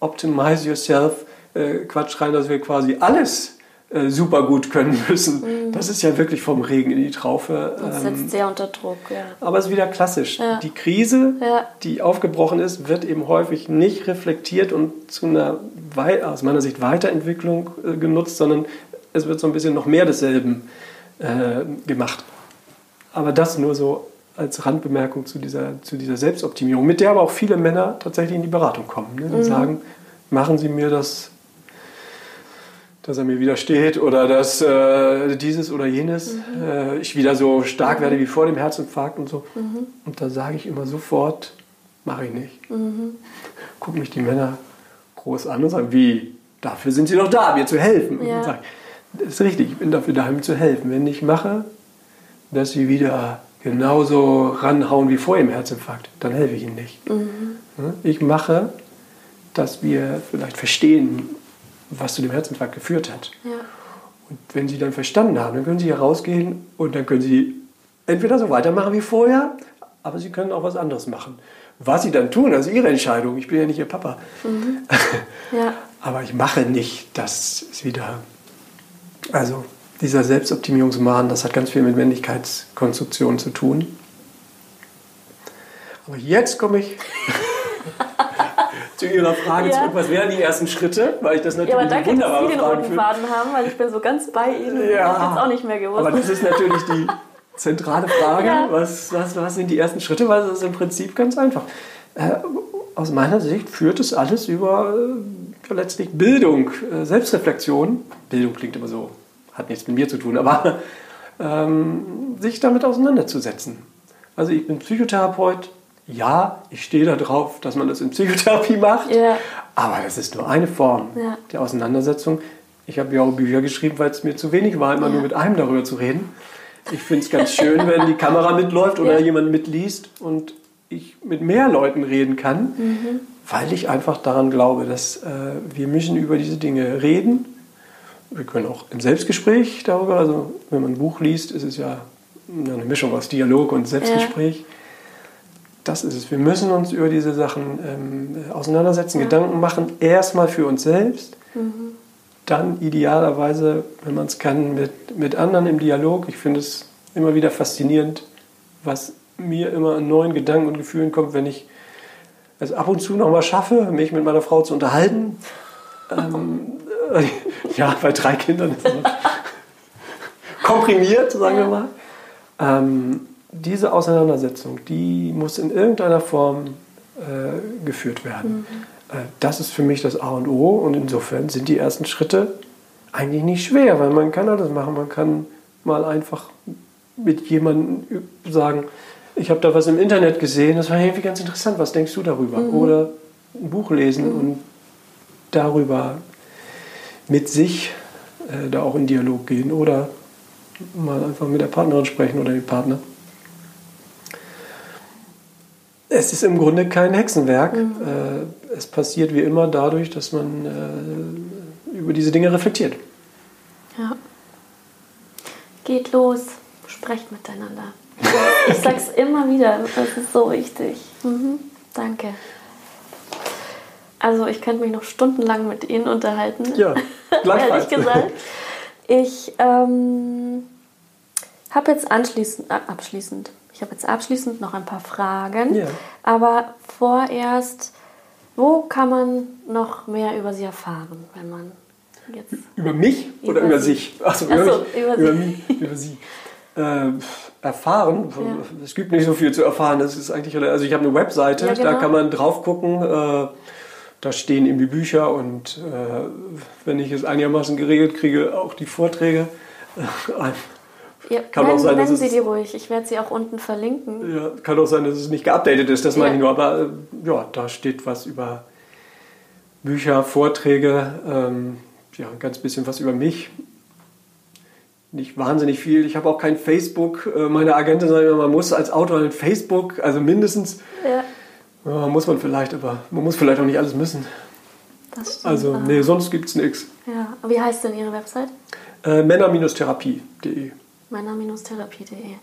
Optimize Yourself äh, Quatsch rein, dass wir quasi alles äh, super gut können müssen. Das ist ja wirklich vom Regen in die Traufe. Das ähm, setzt sehr unter Druck, ja. aber es ist wieder klassisch. Ja. Die Krise, Ja. die aufgebrochen ist, wird eben häufig nicht reflektiert und zu einer aus meiner Sicht Weiterentwicklung äh, genutzt, sondern es wird so ein bisschen noch mehr desselben äh, gemacht. Aber das nur so als Randbemerkung zu dieser, zu dieser Selbstoptimierung, mit der aber auch viele Männer tatsächlich in die Beratung kommen. Ne? Die sagen, machen Sie mir das, dass er mir widersteht oder dass äh, dieses oder jenes, äh, ich wieder so stark werde wie vor dem Herzinfarkt und so. Und da sage ich immer sofort, mache ich nicht. Gucken mich die Männer groß an und sagen, wie, dafür sind sie doch da, mir zu helfen. Und Ja. dann sage das ist richtig, ich bin dafür da, ihm zu helfen. Wenn ich mache, dass sie wieder genauso ranhauen wie vor dem Herzinfarkt, dann helfe ich ihnen nicht. Ja, Ich mache, dass wir vielleicht verstehen, was zu dem Herzinfarkt geführt hat. ja. Und wenn Sie dann verstanden haben, dann können Sie hier rausgehen und dann können Sie entweder so weitermachen wie vorher, aber Sie können auch was anderes machen. Was Sie dann tun, ist Ihre Entscheidung. Ich bin ja nicht Ihr Papa. Ja, Aber ich mache nicht, das ist wieder. Also, dieser Selbstoptimierungswahn, das hat ganz viel mit Männlichkeitskonstruktion zu tun. Aber jetzt komme ich zu Ihrer Frage Ja. zurück. Was wären die ersten Schritte? Weil ich das ja natürlich aber danke, dass wunderbare Sie den roten. Faden haben, weil ich bin so ganz bei Ihnen. Ich Ja. habe jetzt auch nicht mehr gewusst. Aber das ist natürlich die zentrale Frage. Ja. Was, was, was sind die ersten Schritte? Weil es ist im Prinzip ganz einfach. Äh, aus meiner Sicht führt es alles über äh, letztlich Bildung, äh, Selbstreflexion. Bildung klingt immer so, hat nichts mit mir zu tun, aber ähm, sich damit auseinanderzusetzen. Also ich bin Psychotherapeut. Ja, ich stehe da drauf, dass man das in Psychotherapie macht. Ja. Aber das ist nur eine Form Ja. der Auseinandersetzung. Ich habe ja auch Bücher geschrieben, weil es mir zu wenig war, immer Ja. nur mit einem darüber zu reden. Ich finde es ganz schön, wenn die Kamera mitläuft oder jemand mitliest und ich mit mehr Leuten reden kann, Mhm. weil ich einfach daran glaube, dass äh, wir müssen über diese Dinge reden. Wir können auch im Selbstgespräch darüber, also wenn man ein Buch liest, ist es ja eine Mischung aus Dialog und Selbstgespräch. Das ist es. Wir müssen uns über diese Sachen ähm, auseinandersetzen, Gedanken machen. Erstmal für uns selbst, dann idealerweise, wenn man es kann, mit, mit anderen im Dialog. Ich finde es immer wieder faszinierend, was mir immer an neuen Gedanken und Gefühlen kommt, wenn ich es ab und zu noch mal schaffe, mich mit meiner Frau zu unterhalten. Ähm, äh, ja, bei drei Kindern ist es komprimiert, sagen wir mal. Ähm, diese Auseinandersetzung, die muss in irgendeiner Form äh, geführt werden. Äh, das ist für mich das A und O und insofern sind die ersten Schritte eigentlich nicht schwer, weil man kann alles machen. Man kann mal einfach mit jemandem sagen, ich habe da was im Internet gesehen, das war irgendwie ganz interessant, was denkst du darüber? Oder ein Buch lesen und darüber mit sich äh, da auch in Dialog gehen oder mal einfach mit der Partnerin sprechen oder dem Partner. Es ist im Grunde kein Hexenwerk. Äh, es passiert wie immer dadurch, dass man äh, über diese Dinge reflektiert. Ja. Geht los, sprecht miteinander. Ich sag's immer wieder, das ist so wichtig. Mhm. Danke. Also ich könnte mich noch stundenlang mit Ihnen unterhalten. Ja. Ehrlich gesagt. Ich ähm, habe jetzt anschließend, äh, abschließend, ich habe jetzt abschließend noch ein paar Fragen. Ja. Aber vorerst, wo kann man noch mehr über Sie erfahren, wenn man jetzt Über mich oder Über über Sie. sich? Achso, Ach über, so, mich, über über, Sie. mich, über Sie. Äh, erfahren, Ja. es gibt nicht so viel zu erfahren. Das ist eigentlich, also ich habe eine Webseite, Ja, da genau. kann man drauf gucken. Äh, da stehen eben die Bücher und äh, wenn ich es einigermaßen geregelt kriege, auch die Vorträge. Ja, kann nennen, auch sein, nennen Sie die ruhig. Ich werde sie auch unten verlinken. Ja, kann auch sein, dass es nicht geupdatet ist, das ja. meine ich nur. Aber äh, ja, da steht was über Bücher, Vorträge, ähm, ja, ein ganz bisschen was über mich. Nicht wahnsinnig viel. Ich habe auch kein Facebook. Äh, meine Agentin sagt immer, man muss als Autor ein Facebook, also mindestens. Ja. ja. muss man vielleicht, aber man muss vielleicht auch nicht alles müssen. Das stimmt, also, nee, sonst gibt es nichts. Ja, wie heißt denn Ihre Website? Äh, Männer-therapie.de Männer-therapie.de. Ja.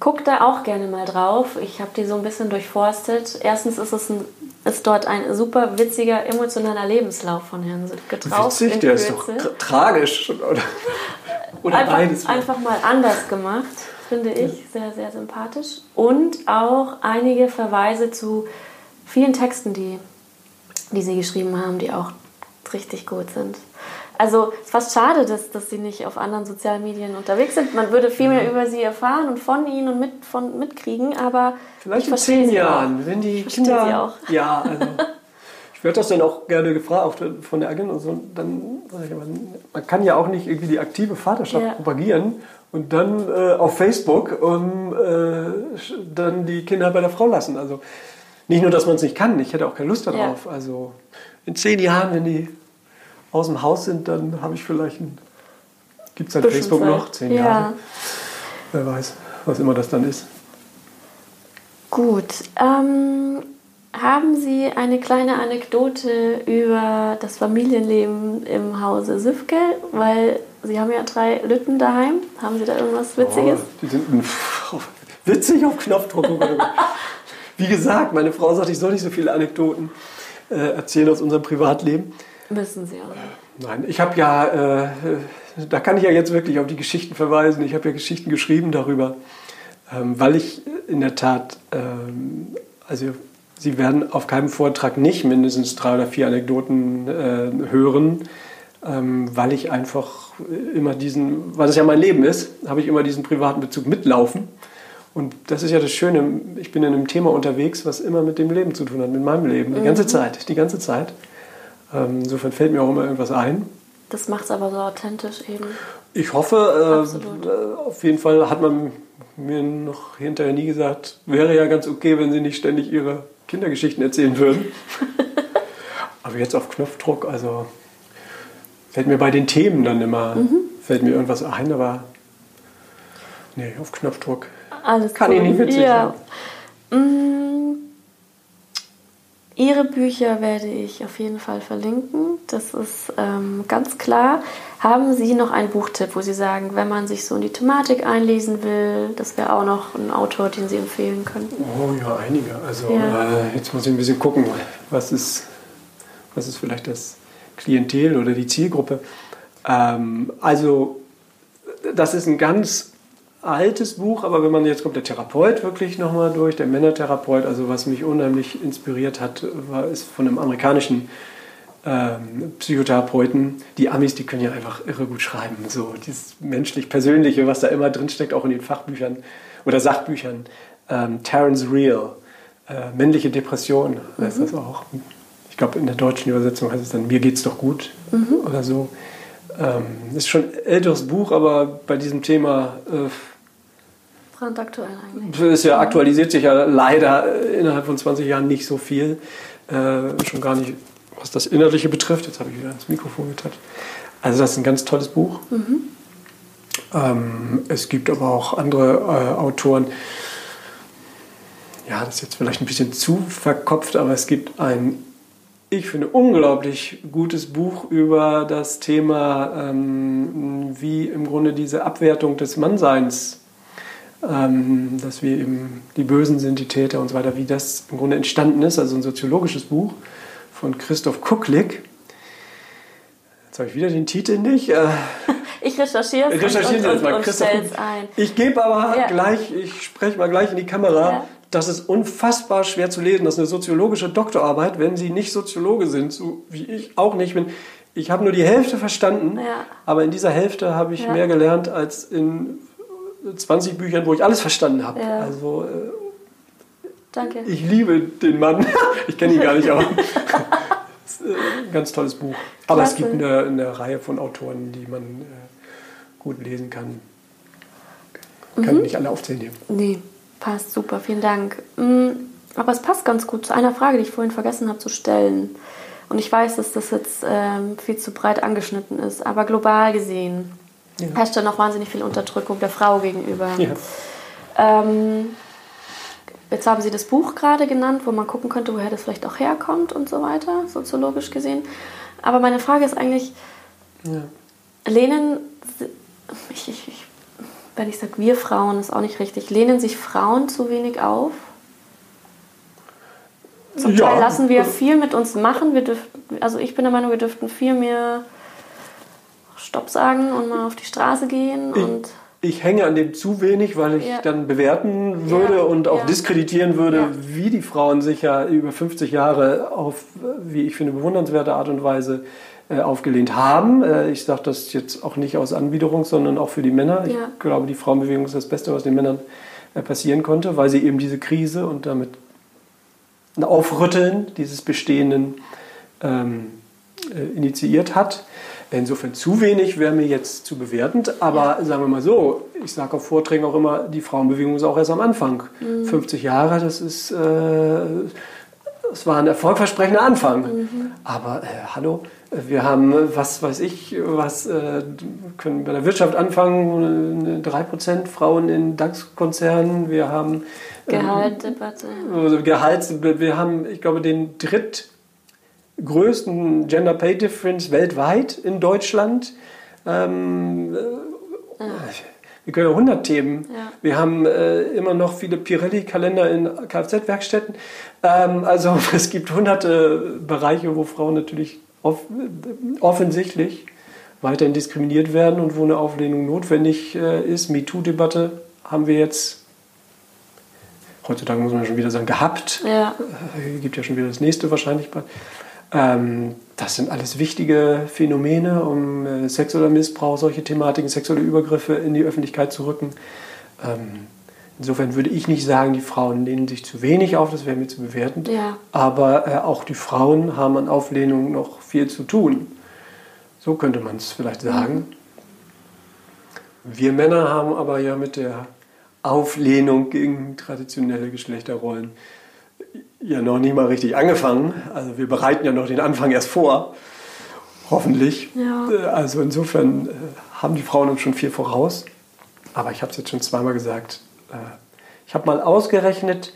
Guck da auch gerne mal drauf. Ich habe die so ein bisschen durchforstet. Erstens ist es ein, ist dort ein super witziger, emotionaler Lebenslauf von Herrn Südke Witzig, der ist doch tragisch. Oder, oder einfach, beides. Einfach mal anders gemacht, finde ich. Sehr, sehr sympathisch. Und auch einige Verweise zu vielen Texten, die, die Sie geschrieben haben, die auch richtig gut sind. Also es ist fast schade, dass, dass sie nicht auf anderen sozialen Medien unterwegs sind. Man würde viel mehr über sie erfahren und von ihnen und mit, von, mitkriegen, aber vielleicht in zehn Jahren, wenn die Kinder sie auch. ja, also ich werde das dann auch gerne gefragt auch von der Agentin und so. Dann man kann ja auch nicht irgendwie die aktive Vaterschaft ja. propagieren und dann äh, auf Facebook um äh, dann die Kinder bei der Frau lassen. Also nicht nur, dass man es nicht kann, ich hätte auch keine Lust darauf. Ja. Also in zehn Jahren, wenn die aus dem Haus sind, dann habe ich vielleicht ein. Gibt es ein Facebook Zeit. noch? Zehn ja. Jahre. Wer weiß, was immer das dann ist. Gut. Ähm, haben Sie eine kleine Anekdote über das Familienleben im Hause Süfke? Weil Sie haben ja drei Lütten daheim. Haben Sie da irgendwas Witziges? Oh, die sind witzig auf Knopfdruck. Wie gesagt, meine Frau sagt, ich soll nicht so viele Anekdoten äh, erzählen aus unserem Privatleben. Müssen Sie auch. Nein, ich habe ja, äh, da kann ich ja jetzt wirklich auf die Geschichten verweisen. Ich habe ja Geschichten geschrieben darüber, ähm, weil ich in der Tat, ähm, also Sie werden auf keinem Vortrag nicht mindestens drei oder vier Anekdoten äh, hören, ähm, weil ich einfach immer diesen, weil das ja mein Leben ist, habe ich immer diesen privaten Bezug mitlaufen. Und das ist ja das Schöne, ich bin in einem Thema unterwegs, was immer mit dem Leben zu tun hat, mit meinem Leben, die ganze mhm. Zeit, die ganze Zeit. Ähm, insofern fällt mir auch immer irgendwas ein. Das macht es aber so authentisch eben. Ich hoffe, äh, äh, auf jeden Fall hat man mir noch hinterher nie gesagt, wäre ja ganz okay, wenn Sie nicht ständig Ihre Kindergeschichten erzählen würden. aber jetzt auf Knopfdruck, also fällt mir bei den Themen dann immer, mhm. fällt mir irgendwas ein, aber nee, auf Knopfdruck Alles kann cool. ich nicht witzig ja. Ihre Bücher werde ich auf jeden Fall verlinken. Das ist ähm, ganz klar. Haben Sie noch einen Buchtipp, wo Sie sagen, wenn man sich so in die Thematik einlesen will, das wäre auch noch ein Autor, den Sie empfehlen könnten? Oh ja, einige. Also ja. Äh, jetzt muss ich ein bisschen gucken, was ist, was ist vielleicht das Klientel oder die Zielgruppe. Ähm, also das ist ein ganz altes Buch, aber wenn man jetzt kommt der Therapeut wirklich nochmal durch, der Männertherapeut, also was mich unheimlich inspiriert hat, war, ist von einem amerikanischen ähm, Psychotherapeuten. Die Amis, die können ja einfach irre gut schreiben, so dieses menschlich-persönliche, was da immer drinsteckt, auch in den Fachbüchern oder Sachbüchern. Ähm, Terence Real, äh, männliche Depression heißt mhm. das auch. Ich glaube, in der deutschen Übersetzung heißt es dann, mir geht's doch gut mhm. oder so. Ähm, ist schon ein älteres Buch, aber bei diesem Thema äh, brandaktuell eigentlich. Es ja, aktualisiert sich ja leider innerhalb von 20 Jahren nicht so viel. Äh, schon gar nicht, was das Innerliche betrifft. Jetzt habe ich wieder ins Mikrofon getappt. Also das ist ein ganz tolles Buch. Mhm. Ähm, es gibt aber auch andere äh, Autoren. Ja, das ist jetzt vielleicht ein bisschen zu verkopft, aber es gibt ein, ich finde, unglaublich gutes Buch über das Thema, ähm, wie im Grunde diese Abwertung des Mannseins ähm, dass wir eben die Bösen sind, die Täter und so weiter, wie das im Grunde entstanden ist. Also ein soziologisches Buch von Christoph Kucklick. Jetzt habe ich wieder den Titel nicht. Äh, ich recherchiere es recherchiere und, und, und, und stell's ein. Ich gebe aber ja. gleich, ich spreche mal gleich in die Kamera, ja. das ist unfassbar schwer zu lesen. Das ist eine soziologische Doktorarbeit, wenn Sie nicht Soziologe sind, so wie ich auch nicht bin. Ich habe nur die Hälfte verstanden, ja. aber in dieser Hälfte habe ich mehr gelernt als in 20 Büchern, wo ich alles verstanden habe. Ja. Also, äh, Danke. Ich liebe den Mann. ich kenne ihn gar nicht, aber äh, ganz tolles Buch. Aber Klasse. es gibt eine, eine, Reihe von Autoren, die man äh, gut lesen kann. Kann mhm. nicht alle aufzählen hier. Nee, passt super, vielen Dank. Mm, aber es passt ganz gut zu einer Frage, die ich vorhin vergessen habe zu stellen. Und ich weiß, dass das jetzt ähm, viel zu breit angeschnitten ist, aber global gesehen ja. herrscht ja noch wahnsinnig viel Unterdrückung der Frau gegenüber. Ja. Ähm, jetzt haben Sie das Buch gerade genannt, wo man gucken könnte, woher das vielleicht auch herkommt und so weiter, soziologisch gesehen. Aber meine Frage ist eigentlich, ja. lehnen, ich, ich, ich, wenn ich sage wir Frauen, ist auch nicht richtig, lehnen sich Frauen zu wenig auf? Zum ja. Teil lassen wir viel mit uns machen. Wir dürften, also ich bin der Meinung, wir dürften viel mehr Stopp sagen und mal auf die Straße gehen. Und ich, ich hänge an dem zu wenig, weil ich ja. dann bewerten würde ja. und auch ja. diskreditieren würde, wie die Frauen sich ja über 50 Jahre auf, wie ich finde, bewundernswerte Art und Weise äh, aufgelehnt haben. Äh, ich sage das jetzt auch nicht aus Anwiderung, sondern auch für die Männer. Ich glaube, die Frauenbewegung ist das Beste, was den Männern äh, passieren konnte, weil sie eben diese Krise und damit ein Aufrütteln dieses Bestehenden ähm, äh, initiiert hat. Insofern zu wenig wäre mir jetzt zu bewertend, aber ja. sagen wir mal so, ich sage auf Vorträgen auch immer, die Frauenbewegung ist auch erst am Anfang. Mhm. 50 Jahre, das ist, äh, das war ein erfolgversprechender Anfang. Mhm. Aber äh, hallo, wir haben, was weiß ich, was äh, können bei der Wirtschaft anfangen, 3% Frauen in DAX-Konzernen, wir haben Gehaltdebatte. Also Gehalts, wir haben, ich glaube, den drittgrößten Gender Pay Difference weltweit in Deutschland. Ähm, ja. Wir können ja 100 Themen. Ja. Wir haben äh, immer noch viele Pirelli-Kalender in Kfz-Werkstätten. Ähm, also es gibt hunderte Bereiche, wo Frauen natürlich off offensichtlich weiterhin diskriminiert werden und wo eine Auflehnung notwendig äh, ist. MeToo-Debatte haben wir jetzt heutzutage muss man schon wieder sagen, gehabt. Ja. Äh, gibt ja schon wieder das nächste wahrscheinlich bald. Ähm, das sind alles wichtige Phänomene, um äh, sexueller Missbrauch, solche Thematiken, sexuelle Übergriffe in die Öffentlichkeit zu rücken. Ähm, insofern würde ich nicht sagen, die Frauen lehnen sich zu wenig auf, das wäre mir zu bewerten. Ja. Aber äh, auch die Frauen haben an Auflehnung noch viel zu tun. So könnte man es vielleicht sagen. Wir Männer haben aber ja mit der Auflehnung gegen traditionelle Geschlechterrollen ja noch nicht mal richtig angefangen. Also wir bereiten ja noch den Anfang erst vor, hoffentlich. Ja. Äh, also insofern äh, haben die Frauen uns schon viel voraus. Aber ich habe es jetzt schon zweimal gesagt. Äh, ich habe mal ausgerechnet,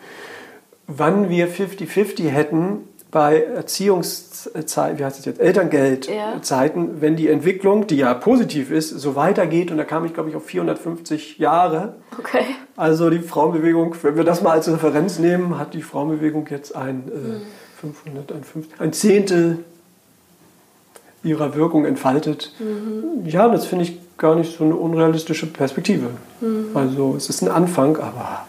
wann wir 50-50 hätten bei Erziehungszeiten, wie heißt es jetzt, Elterngeldzeiten, ja. wenn die Entwicklung, die ja positiv ist, so weitergeht, und da kam ich, glaube ich, auf 450 Jahre. Okay. Also die Frauenbewegung, wenn wir das mal als Referenz nehmen, hat die Frauenbewegung jetzt ein, äh, 500, ein, 50, ein Zehntel ihrer Wirkung entfaltet. Mhm. Ja, das finde ich gar nicht so eine unrealistische Perspektive. Mhm. Also es ist ein Anfang, aber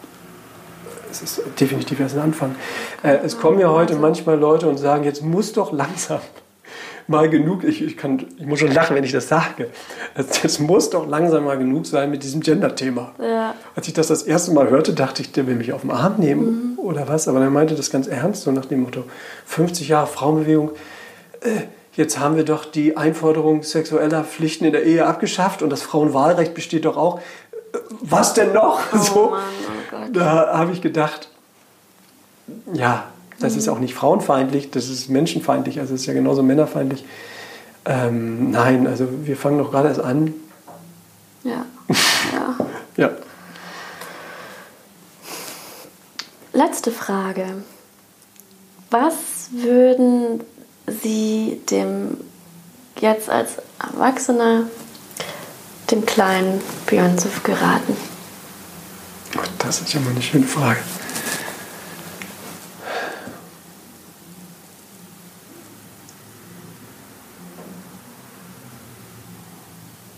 es ist definitiv erst ein Anfang. Äh, es kommen ja heute manchmal Leute und sagen, jetzt muss doch langsam mal genug, ich, ich, kann, ich muss schon lachen, wenn ich das sage, es muss doch langsam mal genug sein mit diesem Gender-Thema. Ja. Als ich das das erste Mal hörte, dachte ich, der will mich auf den Arm nehmen mhm. oder was, aber er meinte das ganz ernst, so nach dem Motto, 50 Jahre Frauenbewegung, äh, jetzt haben wir doch die Einforderung sexueller Pflichten in der Ehe abgeschafft und das Frauenwahlrecht besteht doch auch was denn noch? Oh so, Mann, oh da habe ich gedacht, ja, das mhm. ist auch nicht frauenfeindlich, das ist menschenfeindlich, also es ist ja genauso männerfeindlich. Ähm, nein, also wir fangen doch gerade erst an. Ja. ja. ja. Letzte Frage. Was würden Sie dem jetzt als Erwachsener dem kleinen Björnsuf geraten? Das ist ja mal eine schöne Frage.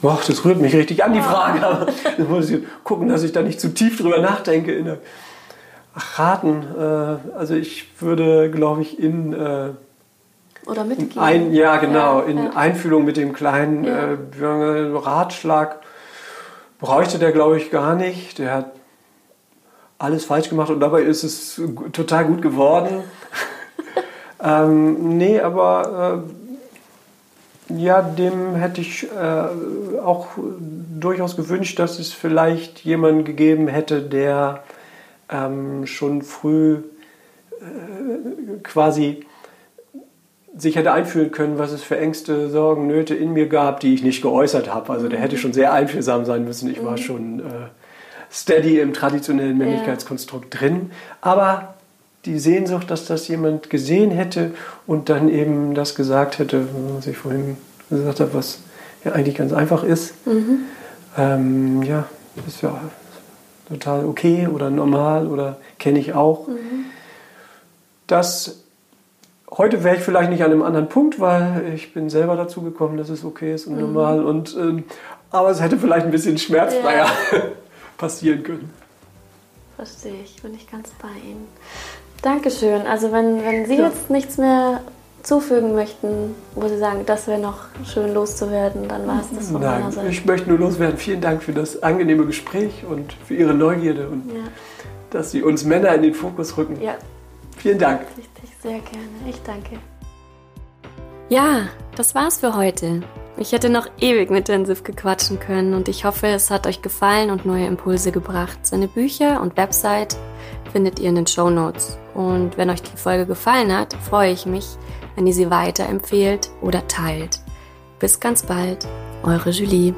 Boah, das rührt mich richtig an, die Frage. Aber ich muss gucken, dass ich da nicht zu tief drüber nachdenke. Ach, raten. Äh, also ich würde, glaube ich, in äh, oder mitgehen. Ein, ja, genau. Ja, in ja. Einfühlung mit dem kleinen äh, Ratschlag bräuchte der, glaube ich, gar nicht. Der hat alles falsch gemacht und dabei ist es total gut geworden. Ähm, nee, aber äh, ja, dem hätte ich äh, auch durchaus gewünscht, dass es vielleicht jemanden gegeben hätte, der ähm, schon früh äh, quasi sich hätte einfühlen können, was es für Ängste, Sorgen, Nöte in mir gab, die ich nicht geäußert habe. Also der hätte schon sehr einfühlsam sein müssen. Ich war mhm. schon äh, steady im traditionellen Männlichkeitskonstrukt drin. Aber die Sehnsucht, dass das jemand gesehen hätte und dann eben das gesagt hätte, was ich vorhin gesagt habe, was ja eigentlich ganz einfach ist. Mhm. Ähm, ja, ist ja total okay oder normal oder kenne ich auch. Mhm. Das Heute wäre ich vielleicht nicht an einem anderen Punkt, weil ich bin selber dazu gekommen, dass es okay ist und mhm. normal. Und, ähm, aber es hätte vielleicht ein bisschen schmerzfreier ja. passieren können. Verstehe ich, bin ich ganz bei Ihnen. Dankeschön. Also wenn, wenn Sie ja. jetzt nichts mehr zufügen möchten, wo Sie sagen, das wäre noch schön loszuwerden, dann war es das von Nein, meiner Seite. Ich möchte nur loswerden. Vielen Dank für das angenehme Gespräch und für Ihre Neugierde und ja. dass Sie uns Männer in den Fokus rücken. Ja. Vielen Dank. Richtig, sehr gerne. Ich danke. Ja, das war's für heute. Ich hätte noch ewig mit Densiv gequatschen können und ich hoffe, es hat euch gefallen und neue Impulse gebracht. Seine Bücher und Website findet ihr in den Show Notes. Und wenn euch die Folge gefallen hat, freue ich mich, wenn ihr sie weiterempfehlt oder teilt. Bis ganz bald, eure Julie.